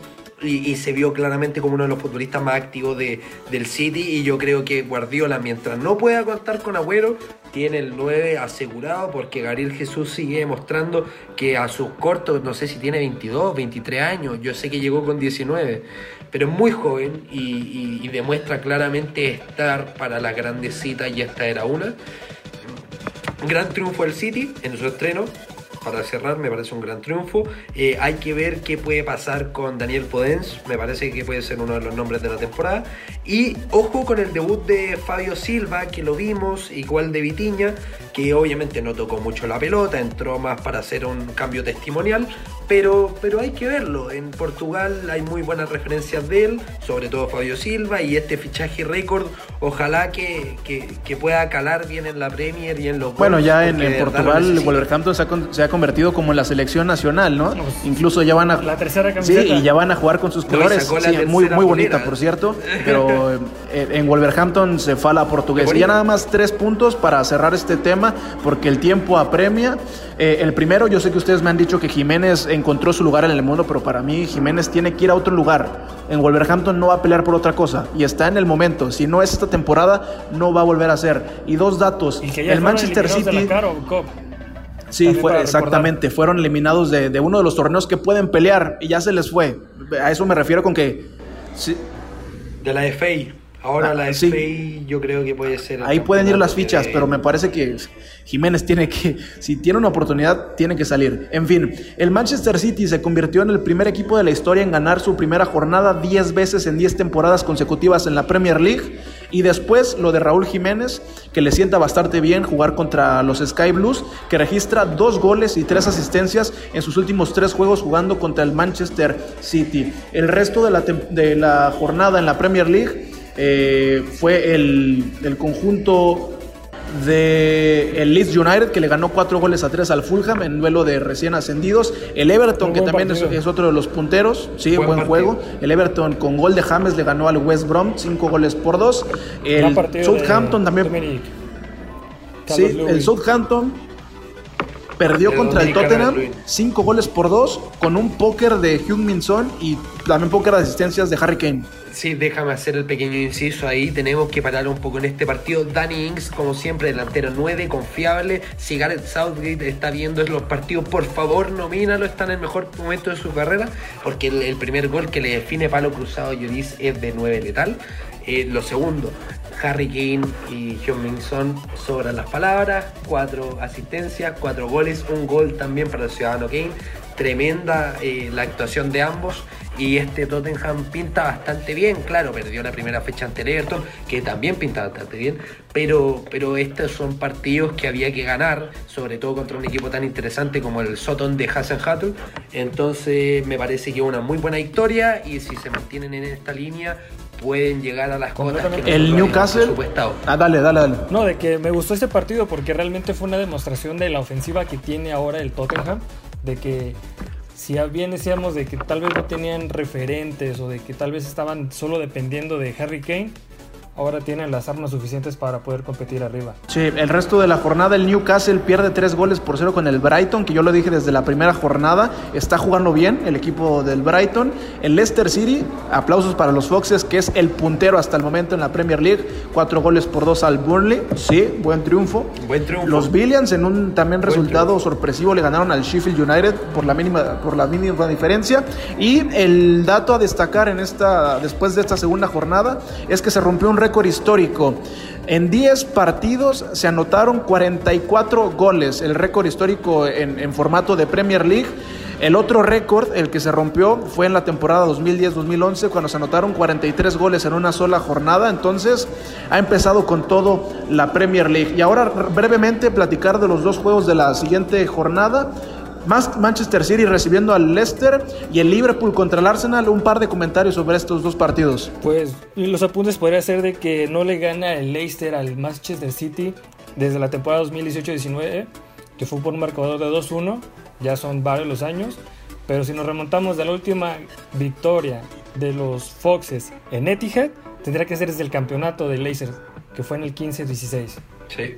y, se vio claramente como uno de los futbolistas más activos de, del City y yo creo que Guardiola mientras no pueda contar con Agüero tiene el 9 asegurado porque Gabriel Jesús sigue demostrando que a sus cortos, no sé si tiene 22, 23 años, yo sé que llegó con 19, pero es muy joven y, y demuestra claramente estar para la grandes citas y esta era una. Gran triunfo del City en su estreno, para cerrar, me parece un gran triunfo. Eh, hay que ver qué puede pasar con Daniel Podens, me parece que puede ser uno de los nombres de la temporada. Y ojo con el debut de Fabio Silva, que lo vimos, igual de Vitiña, que obviamente no tocó mucho la pelota, entró más para hacer un cambio testimonial, pero, pero hay que verlo. En Portugal hay muy buenas referencias de él, sobre todo Fabio Silva, y este fichaje récord, ojalá que, que, pueda calar bien en la Premier y en los... Bueno, ya en, Portugal Wolverhampton se ha, se ha, convertido como en la selección nacional, ¿no? Incluso ya van a... La tercera camiseta. Sí, y ya van a jugar con sus colores. muy, muy bonita, por cierto, pero eh, en Wolverhampton se fala portugués. Y ya nada más tres puntos para cerrar este tema, porque el tiempo apremia. Eh, el primero, yo sé que ustedes me han dicho que Jiménez encontró su lugar en el mundo, pero para mí Jiménez tiene que ir a otro lugar. En Wolverhampton no va a pelear por otra cosa y está en el momento. Si no es esta temporada, no va a volver a ser. Y dos datos: el Manchester City. Sí, fue, exactamente. Fueron eliminados de, uno de los torneos que pueden pelear y ya se les fue. A eso me refiero con que. De la FA. Ahora ah, la FA yo creo que puede ser. Ahí pueden ir las fichas, pero me parece que Jiménez tiene que, si tiene una oportunidad, tiene que salir. En fin, el Manchester City se convirtió en el primer equipo de la historia en ganar su primera jornada 10 veces en 10 temporadas consecutivas en la Premier League. Y después lo de Raúl Jiménez, que le sienta bastante bien jugar contra los Sky Blues, que registra dos goles y tres asistencias en sus últimos tres juegos jugando contra el Manchester City. El resto de la, de la jornada en la Premier League eh, fue el, conjunto de el Leeds United que le ganó cuatro goles a tres al Fulham en duelo de recién ascendidos. El Everton que también es, otro de los punteros, sí, buen, buen juego. El Everton con gol de James le ganó al West Brom cinco goles por dos. El Southampton también. Sí, el Southampton perdió contra el Tottenham cinco goles por dos con un póker de Hugh Minson y también póker de asistencias de Harry Kane. Sí, déjame hacer el pequeño inciso ahí. Tenemos que parar un poco en este partido. Danny Ings, como siempre, delantero 9, confiable. Si Gareth Southgate está viendo los partidos, por favor, nomínalo. Está en el mejor momento de su carrera. Porque el, primer gol que le define palo cruzado Lloris es de 9 letal. Eh, lo segundo, Harry Kane y John Minson sobran las palabras. Cuatro asistencias, cuatro goles, un gol también para el Ciudadano Kane. Tremenda eh, la actuación de ambos y este Tottenham pinta bastante bien, claro, perdió la primera fecha ante Everton, que también pinta bastante bien, pero, pero estos son partidos que había que ganar, sobre todo contra un equipo tan interesante como el Soton de Hasenhatl, entonces me parece que una muy buena victoria y si se mantienen en esta línea pueden llegar a las cotas que el Newcastle. ah dale dale dale. No de que me gustó este partido porque realmente fue una demostración de la ofensiva que tiene ahora el Tottenham de que si bien decíamos de que tal vez no tenían referentes o de que tal vez estaban solo dependiendo de Harry Kane, ahora tienen las armas suficientes para poder competir arriba. Sí, el resto de la jornada el Newcastle pierde tres goles por cero con el Brighton, que yo lo dije desde la primera jornada, está jugando bien el equipo del Brighton. El Leicester City, aplausos para los Foxes, que es el puntero hasta el momento en la Premier League, cuatro goles por dos al Burnley, sí, buen triunfo. Buen triunfo. Los Billions en un también resultado sorpresivo le ganaron al Sheffield United por la mínima por la mínima diferencia y el dato a destacar en esta después de esta segunda jornada es que se rompió un récord histórico. En 10 partidos se anotaron 44 goles, el récord histórico en, formato de Premier League. El otro récord, el que se rompió, fue en la temporada 2010-2011, cuando se anotaron 43 goles en una sola jornada. Entonces, ha empezado con todo la Premier League. Y ahora, brevemente, platicar de los dos juegos de la siguiente jornada. Manchester City recibiendo al Leicester y el Liverpool contra el Arsenal. Un par de comentarios sobre estos dos partidos. Pues los apuntes podría ser de que no le gana el Leicester al Manchester City desde la temporada 2018-19, que fue por un marcador de 2-1. Ya son varios los años. Pero si nos remontamos de la última victoria de los Foxes en Etihad, tendría que ser desde el campeonato de Leicester, que fue en el 15-16. Sí.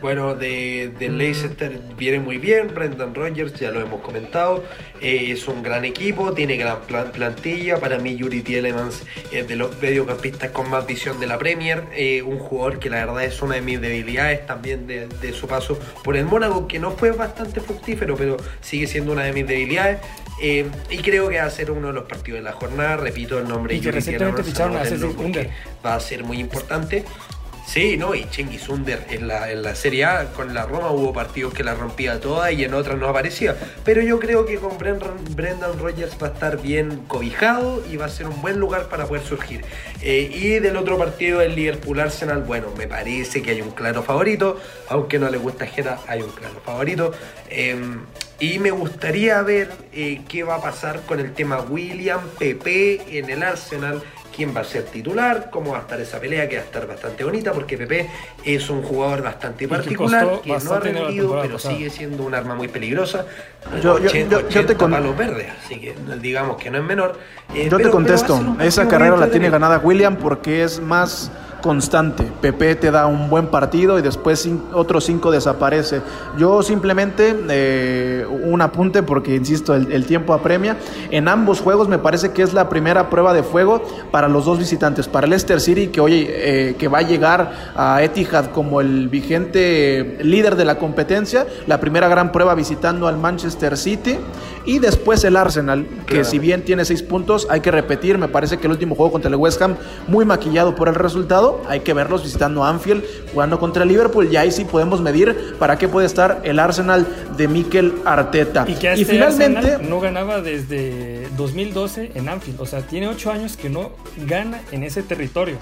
Bueno, de, de Leicester viene muy bien, Brendan Rodgers, ya lo hemos comentado, eh, es un gran equipo, tiene gran plantilla, para mí Yuri Tielemans es de los mediocampistas con más visión de la Premier, eh, un jugador que la verdad es una de mis debilidades también de, su paso por el Mónaco, que no fue bastante fructífero, pero sigue siendo una de mis debilidades, eh, y creo que va a ser uno de los partidos de la jornada, repito el nombre y que recientemente ficharon a Va a ser muy importante. Sí, no, y Chengiz Under en la, en la Serie A con la Roma hubo partidos que la rompía toda y en otras no aparecía. Pero yo creo que con Brendan, Rodgers va a estar bien cobijado y va a ser un buen lugar para poder surgir. Eh, y del otro partido, el Liverpool Arsenal, bueno, me parece que hay un claro favorito, aunque no le gusta Jera, hay un claro favorito. Em, y me gustaría ver eh, qué va a pasar con el tema William, Pepe en el Arsenal quién va a ser titular, cómo va a estar esa pelea, que va a estar bastante bonita, porque Pepe es un jugador bastante particular, que, no ha rendido, pero sigue siendo un arma muy peligrosa. Yo, yo, yo, te los verdes, así que digamos que no es menor. Eh, yo te contesto, esa carrera la tiene ganada William porque es más constante. Pepe te da un buen partido y después otros cinco desaparece. Yo simplemente eh, un apunte porque, insisto, el, tiempo apremia. En ambos juegos me parece que es la primera prueba de fuego para los dos visitantes. Para Leicester City, que, hoy, eh, que va a llegar a Etihad como el vigente líder de la competencia. La primera gran prueba visitando al Manchester City. Y después el Arsenal, que si bien tiene seis puntos, hay que repetir, me parece que el último juego contra el West Ham, muy maquillado por el resultado, hay que verlos visitando Anfield, jugando contra el Liverpool, y ahí sí podemos medir para qué puede estar el Arsenal de Mikel Arteta. Y que este finalmente no ganaba desde 2012 en Anfield, o sea, tiene ocho años que no gana en ese territorio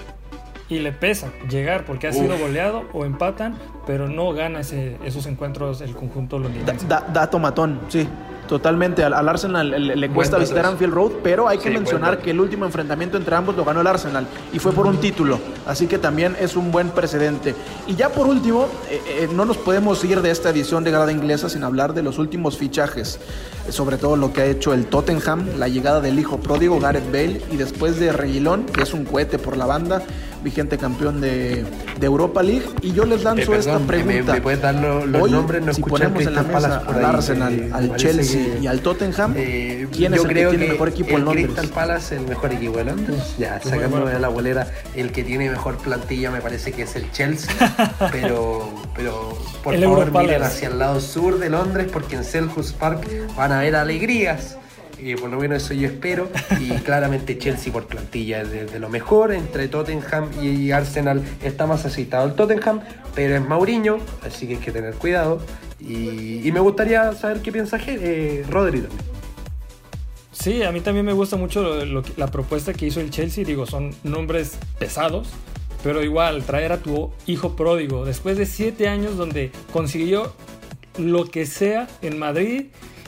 y le pesa llegar porque ha sido goleado o empatan, pero no gana esos encuentros el conjunto londinense. dato matón, sí. Totalmente, al, Arsenal le, cuesta visitar Anfield Road, pero hay que mencionar que el último enfrentamiento entre ambos lo ganó el Arsenal y fue por un título, así que también es un buen precedente. Y ya por último, eh, eh, no nos podemos ir de esta edición de Grada Inglesa sin hablar de los últimos fichajes, sobre todo lo que ha hecho el Tottenham, la llegada del hijo pródigo Gareth Bale y después de Reguilón, que es un cohete por la banda, vigente campeón de, Europa League. Y yo les lanzo eh, esta pregunta. ¿Me, puedes dar los nombres? No si ponemos en la mesa al Arsenal, al Chelsea y al Tottenham, eh, ¿quién es el que tiene mejor equipo en Londres? Crystal Palace el mejor equipo de Londres. Ya, sacándome de la bolera, el que tiene mejor plantilla me parece que es el Chelsea. pero, pero por favor miren hacia el lado sur de Londres porque en Selhurst Park van a haber alegrías y por lo menos eso yo espero. Y claramente Chelsea por plantilla es de, lo mejor. Entre Tottenham y Arsenal está más asistado el Tottenham, pero es Mauriño, así que hay que tener cuidado. Y, me gustaría saber qué piensa eh. Sí, a mí también me gusta mucho la propuesta que hizo el Chelsea. Digo, son nombres pesados, pero igual, traer a tu hijo pródigo después de siete años donde consiguió lo que sea en Madrid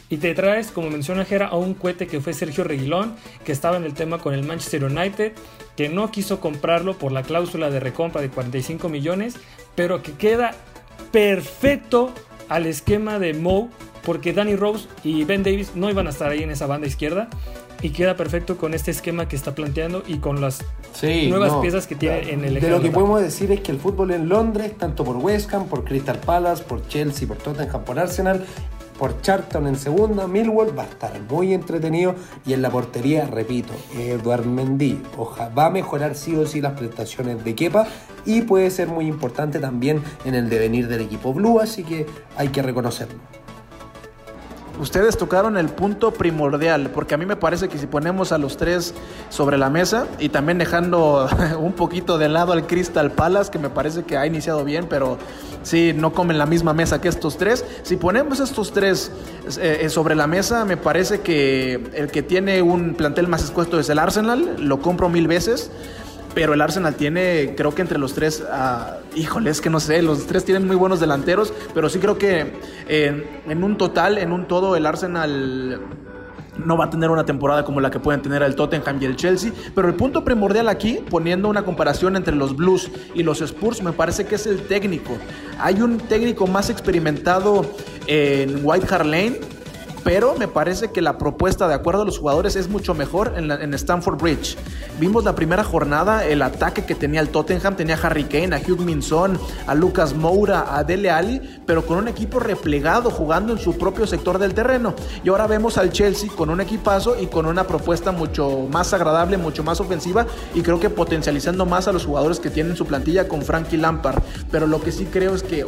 y te traes, como menciona Jera, a un cohete que fue Sergio Reguilón, que estaba en el tema con el Manchester United, que no quiso comprarlo por la cláusula de recompra de 45 millones, pero que queda perfecto al esquema de Moe, porque Danny Rose y Ben Davis no iban a estar ahí en esa banda izquierda. Y queda perfecto con este esquema que está planteando y con las nuevas piezas que tiene en el De lo que podemos decir es que el fútbol en Londres, tanto por West Ham, por Crystal Palace, por Chelsea, por Tottenham, por Arsenal, por Charlton en segunda, Millwall va a estar muy entretenido y en la portería, repito, Eduard Mendy va a mejorar sí o sí las prestaciones de Kepa y puede ser muy importante también en el devenir del equipo blue, así que hay que reconocerlo. Ustedes tocaron el punto primordial, porque a mí me parece que si ponemos a los tres sobre la mesa y también dejando un poquito de lado al Crystal Palace, que me parece que ha iniciado bien, pero sí, no comen la misma mesa que estos tres. Si ponemos estos tres eh, eh, sobre la mesa, me parece que el que tiene un plantel más expuesto es el Arsenal, lo compro mil veces. Pero el Arsenal tiene, creo que entre los tres, uh, híjole, es que no sé, los tres tienen muy buenos delanteros, pero sí creo que en un total, en un todo, el Arsenal no va a tener una temporada como la que pueden tener el Tottenham y el Chelsea. Pero el punto primordial aquí, poniendo una comparación entre los Blues y los Spurs, me parece que es el técnico. Hay un técnico más experimentado en White Hart Lane pero me parece que la propuesta, de acuerdo a los jugadores, es mucho mejor en, en Stamford Bridge. Vimos la primera jornada, el ataque que tenía el Tottenham, tenía a Harry Kane, a Hugh Minson, a Lucas Moura, a Dele Ali, pero con un equipo replegado, jugando en su propio sector del terreno. Y ahora vemos al Chelsea con un equipazo y con una propuesta mucho más agradable, mucho más ofensiva y creo que potencializando más a los jugadores que tienen su plantilla con Frankie Lampard. Pero lo que sí creo es que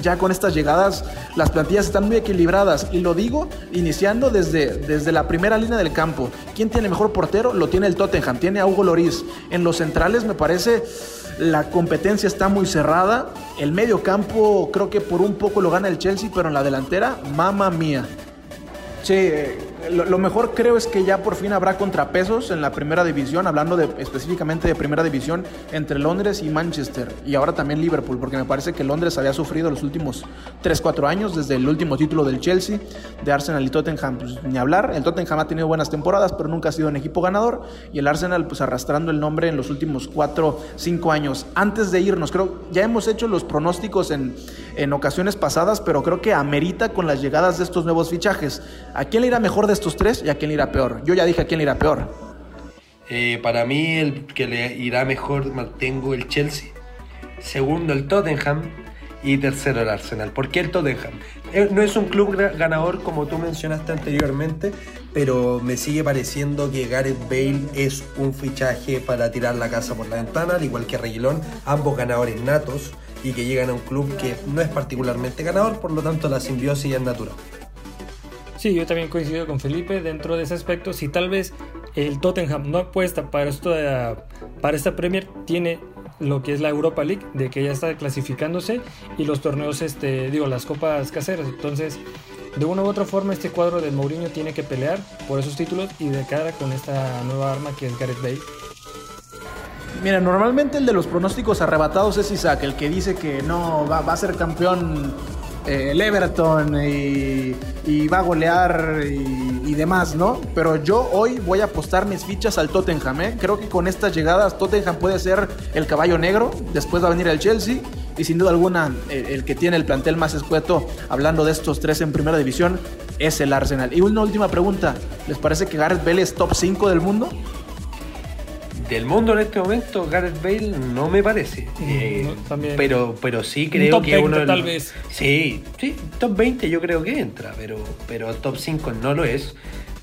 ya con estas llegadas las plantillas están muy equilibradas y lo digo iniciando desde, desde la primera línea del campo. ¿Quién tiene mejor portero? Lo tiene el Tottenham, tiene a Hugo Loris. En los centrales me parece la competencia está muy cerrada. El medio campo creo que por un poco lo gana el Chelsea, pero en la delantera, mamá mía. Sí, lo, mejor creo es que ya por fin habrá contrapesos en la primera división, hablando de, específicamente de primera división entre Londres y Manchester y ahora también Liverpool, porque me parece que Londres había sufrido los últimos 3-4 años desde el último título del Chelsea, de Arsenal y Tottenham, pues, ni hablar. El Tottenham ha tenido buenas temporadas, pero nunca ha sido un equipo ganador y el Arsenal pues arrastrando el nombre en los últimos 4-5 años. Antes de irnos, creo ya hemos hecho los pronósticos en, en ocasiones pasadas, pero creo que amerita con las llegadas de estos nuevos fichajes. ¿A quién le irá mejor de estos tres y a quién irá peor? Yo ya dije a quién irá peor. Eh, para mí el que le irá mejor mantengo el Chelsea. Segundo el Tottenham y tercero el Arsenal. ¿Por qué el Tottenham? Eh, no es un club ganador como tú mencionaste anteriormente, pero me sigue pareciendo que Gareth Bale es un fichaje para tirar la casa por la ventana, al igual que Reguilón, ambos ganadores natos y que llegan a un club que no es particularmente ganador, por lo tanto la simbiosis es natural. Sí, yo también coincido con Felipe dentro de ese aspecto. Si tal vez el Tottenham no apuesta para, esto para esta Premier, tiene lo que es la Europa League, de que ya está clasificándose, y los torneos, este, digo, las copas caseras. Entonces, de una u otra forma, este cuadro del Mourinho tiene que pelear por esos títulos y de cara con esta nueva arma que es Gareth Bale. Mira, normalmente el de los pronósticos arrebatados es Isaac, el que dice que no va, a ser campeón el Everton y, va a golear y, demás, ¿no? Pero yo hoy voy a apostar mis fichas al Tottenham, ¿eh? Creo que con estas llegadas Tottenham puede ser el caballo negro, después va a venir el Chelsea y sin duda alguna el, el que tiene el plantel más escueto, hablando de estos tres en primera división, es el Arsenal. Y una última pregunta, ¿les parece que Gareth Bale es top 5 del mundo? Del mundo en este momento, Gareth Bale no me parece. Eh, pero, pero sí creo que uno. Tal vez. Sí, sí, top 20 yo creo que entra, pero, pero top 5 no lo es.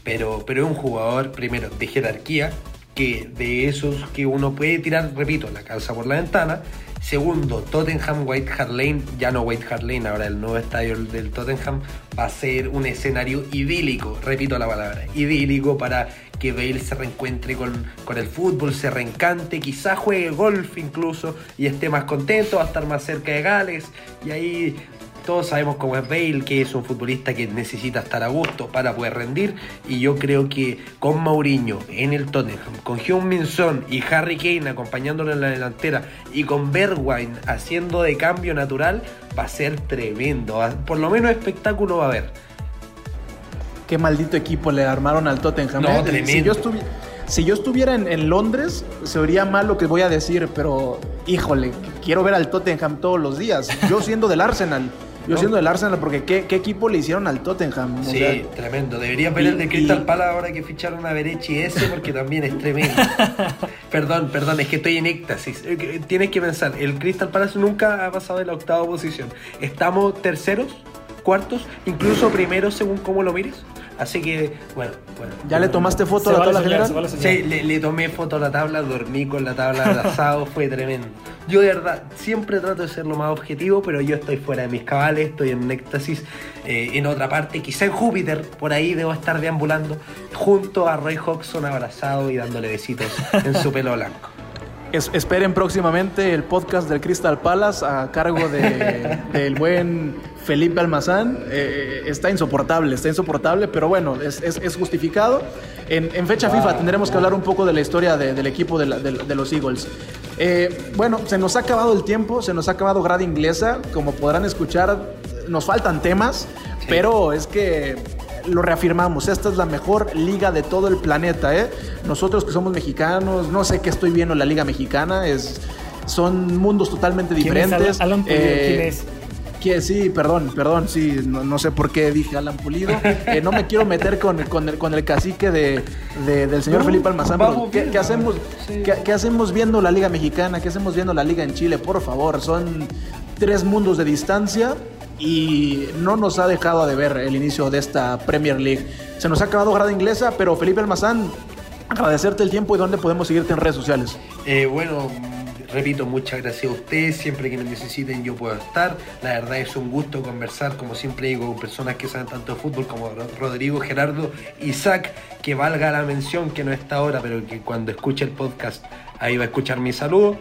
Pero, pero es un jugador, primero, de jerarquía, que de esos que uno puede tirar, repito, la casa por la ventana. Segundo, Tottenham White Hart Lane, ya no White Hart Lane, ahora el nuevo estadio del Tottenham va a ser un escenario idílico, repito la palabra, idílico para que Bale se reencuentre con, con el fútbol, se reencante, quizá juegue golf incluso y esté más contento, va a estar más cerca de Gales y ahí todos sabemos cómo es Bale, que es un futbolista que necesita estar a gusto para poder rendir. Y yo creo que con Mauriño en el Tottenham, con Hyun Min Son y Harry Kane acompañándolo en la delantera y con Bergwijn haciendo de cambio natural, va a ser tremendo. Por lo menos espectáculo va a haber. Qué maldito equipo le armaron al Tottenham. ¿eh? Si yo, si yo estuviera en, Londres, se oiría mal lo que voy a decir, pero híjole, quiero ver al Tottenham todos los días. Yo siendo del Arsenal. Yo siendo del Arsenal, porque ¿qué, equipo le hicieron al Tottenham? sí, tremendo. Debería ver el de Crystal Palace ahora que ficharon a Berechi ese, porque también es tremendo. perdón, perdón, es que estoy en éxtasis. Eh, tienes que pensar, el Crystal Palace nunca ha pasado de la octava posición. Estamos terceros, cuartos, incluso primeros según cómo lo mires. Así que, bueno, bueno. ¿Ya le tomaste foto a la tabla general? Sí, le, tomé foto a la tabla, dormí con la tabla de asado, fue tremendo. Yo de verdad siempre trato de ser lo más objetivo, pero yo estoy fuera de mis cabales, estoy en éxtasis eh, en otra parte, quizá en Júpiter, por ahí debo estar deambulando, junto a Roy Hodgson abrazado y dándole besitos en su pelo blanco. esperen próximamente el podcast del Crystal Palace a cargo del buen Felipe Almazán eh, está insoportable, está insoportable, pero bueno, es, justificado. En, fecha FIFA tendremos que hablar un poco de la historia del equipo de, los Eagles. Eh, bueno, se nos ha acabado el tiempo, se nos ha acabado grada inglesa. Como podrán escuchar, nos faltan temas, pero es que lo reafirmamos, esta es la mejor liga de todo el planeta. ¿eh? Nosotros que somos mexicanos, no sé qué estoy viendo en la liga mexicana, es, son mundos totalmente diferentes. ¿Quién es? Sí, perdón, perdón, sí, no, sé por qué dije Alan Pulido. Eh, no me quiero meter con, con, el, con el cacique de, del señor Felipe Almazán, ¿qué, hacemos, ¿qué, hacemos viendo la Liga Mexicana? ¿Qué hacemos viendo la Liga en Chile? Por favor, son tres mundos de distancia y no nos ha dejado de ver el inicio de esta Premier League. Se nos ha acabado grada inglesa, pero Felipe Almazán, agradecerte el tiempo y dónde podemos seguirte en redes sociales. Eh, bueno, Repito, muchas gracias a ustedes. Siempre que me necesiten, yo puedo estar. La verdad es un gusto conversar, como siempre digo, con personas que saben tanto de fútbol como Rodrigo, Gerardo, Isaac, que valga la mención que no está ahora, pero que cuando escuche el podcast ahí va a escuchar mi saludo.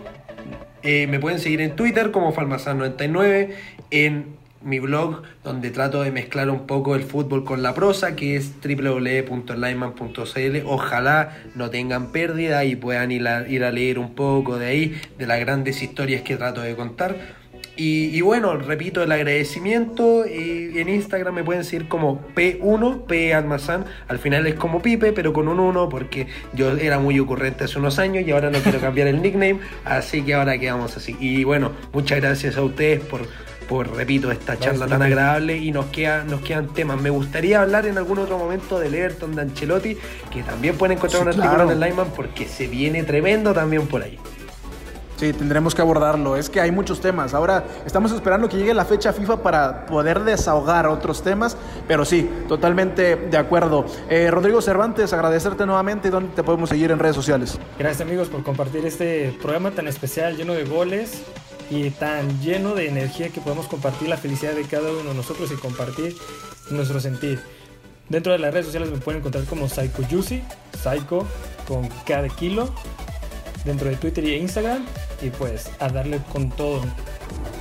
Eh, me pueden seguir en Twitter como Falmazan99, en mi blog donde trato de mezclar un poco el fútbol con la prosa, que es www.lineman.cl. Ojalá no tengan pérdida y puedan ir a, ir a, leer un poco de ahí, de las grandes historias que trato de contar. Y, bueno, repito el agradecimiento. Y en Instagram me pueden seguir como P1, P. Al final es como Pipe, pero con un 1, porque yo era muy ocurrente hace unos años y ahora no quiero cambiar el nickname. Así que ahora quedamos así. Y bueno, muchas gracias a ustedes por por, repito, esta charla tan agradable y nos, queda, nos quedan temas. Me gustaría hablar en algún otro momento del Everton de Ancelotti, que también pueden encontrar un artículo en el Lyman porque se viene tremendo también por ahí. Sí, tendremos que abordarlo. Es que hay muchos temas. Ahora estamos esperando que llegue la fecha FIFA para poder desahogar otros temas, pero sí, totalmente de acuerdo. Eh, Rodrigo Cervantes, agradecerte nuevamente. ¿Dónde te podemos seguir en redes sociales? Gracias amigos por compartir este programa tan especial, lleno de goles y tan lleno de energía que podemos compartir la felicidad de cada uno de nosotros y compartir nuestro sentir. Dentro de las redes sociales me pueden encontrar como Psycho Juicy, Psycho con cada kilo, dentro de Twitter y Instagram, y pues a darle con todo.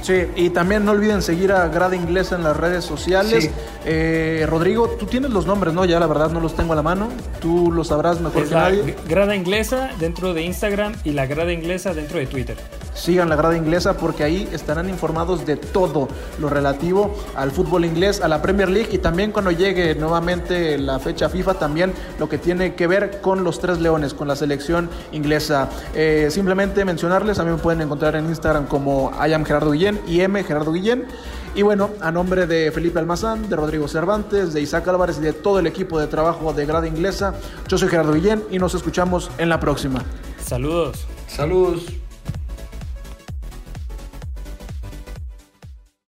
Sí, y también no olviden seguir a Grada Inglesa en las redes sociales. Eh, Rodrigo, tú tienes los nombres, ¿no? Ya la verdad no los tengo a la mano. Tú lo sabrás mejor que nadie. Grada Inglesa dentro de Instagram y la Grada Inglesa dentro de Twitter sigan la grada inglesa porque ahí estarán informados de todo lo relativo al fútbol inglés, a la Premier League y también cuando llegue nuevamente la fecha FIFA, también lo que tiene que ver con los Tres Leones, con la selección inglesa. Eh, simplemente mencionarles, a mí me pueden encontrar en Instagram como I am Gerardo Guillén y M Gerardo Guillén. Y bueno, a nombre de Felipe Almazán, de Rodrigo Cervantes, de Isaac Álvarez y de todo el equipo de trabajo de Grada Inglesa, yo soy Gerardo Guillén y nos escuchamos en la próxima. Saludos. Saludos.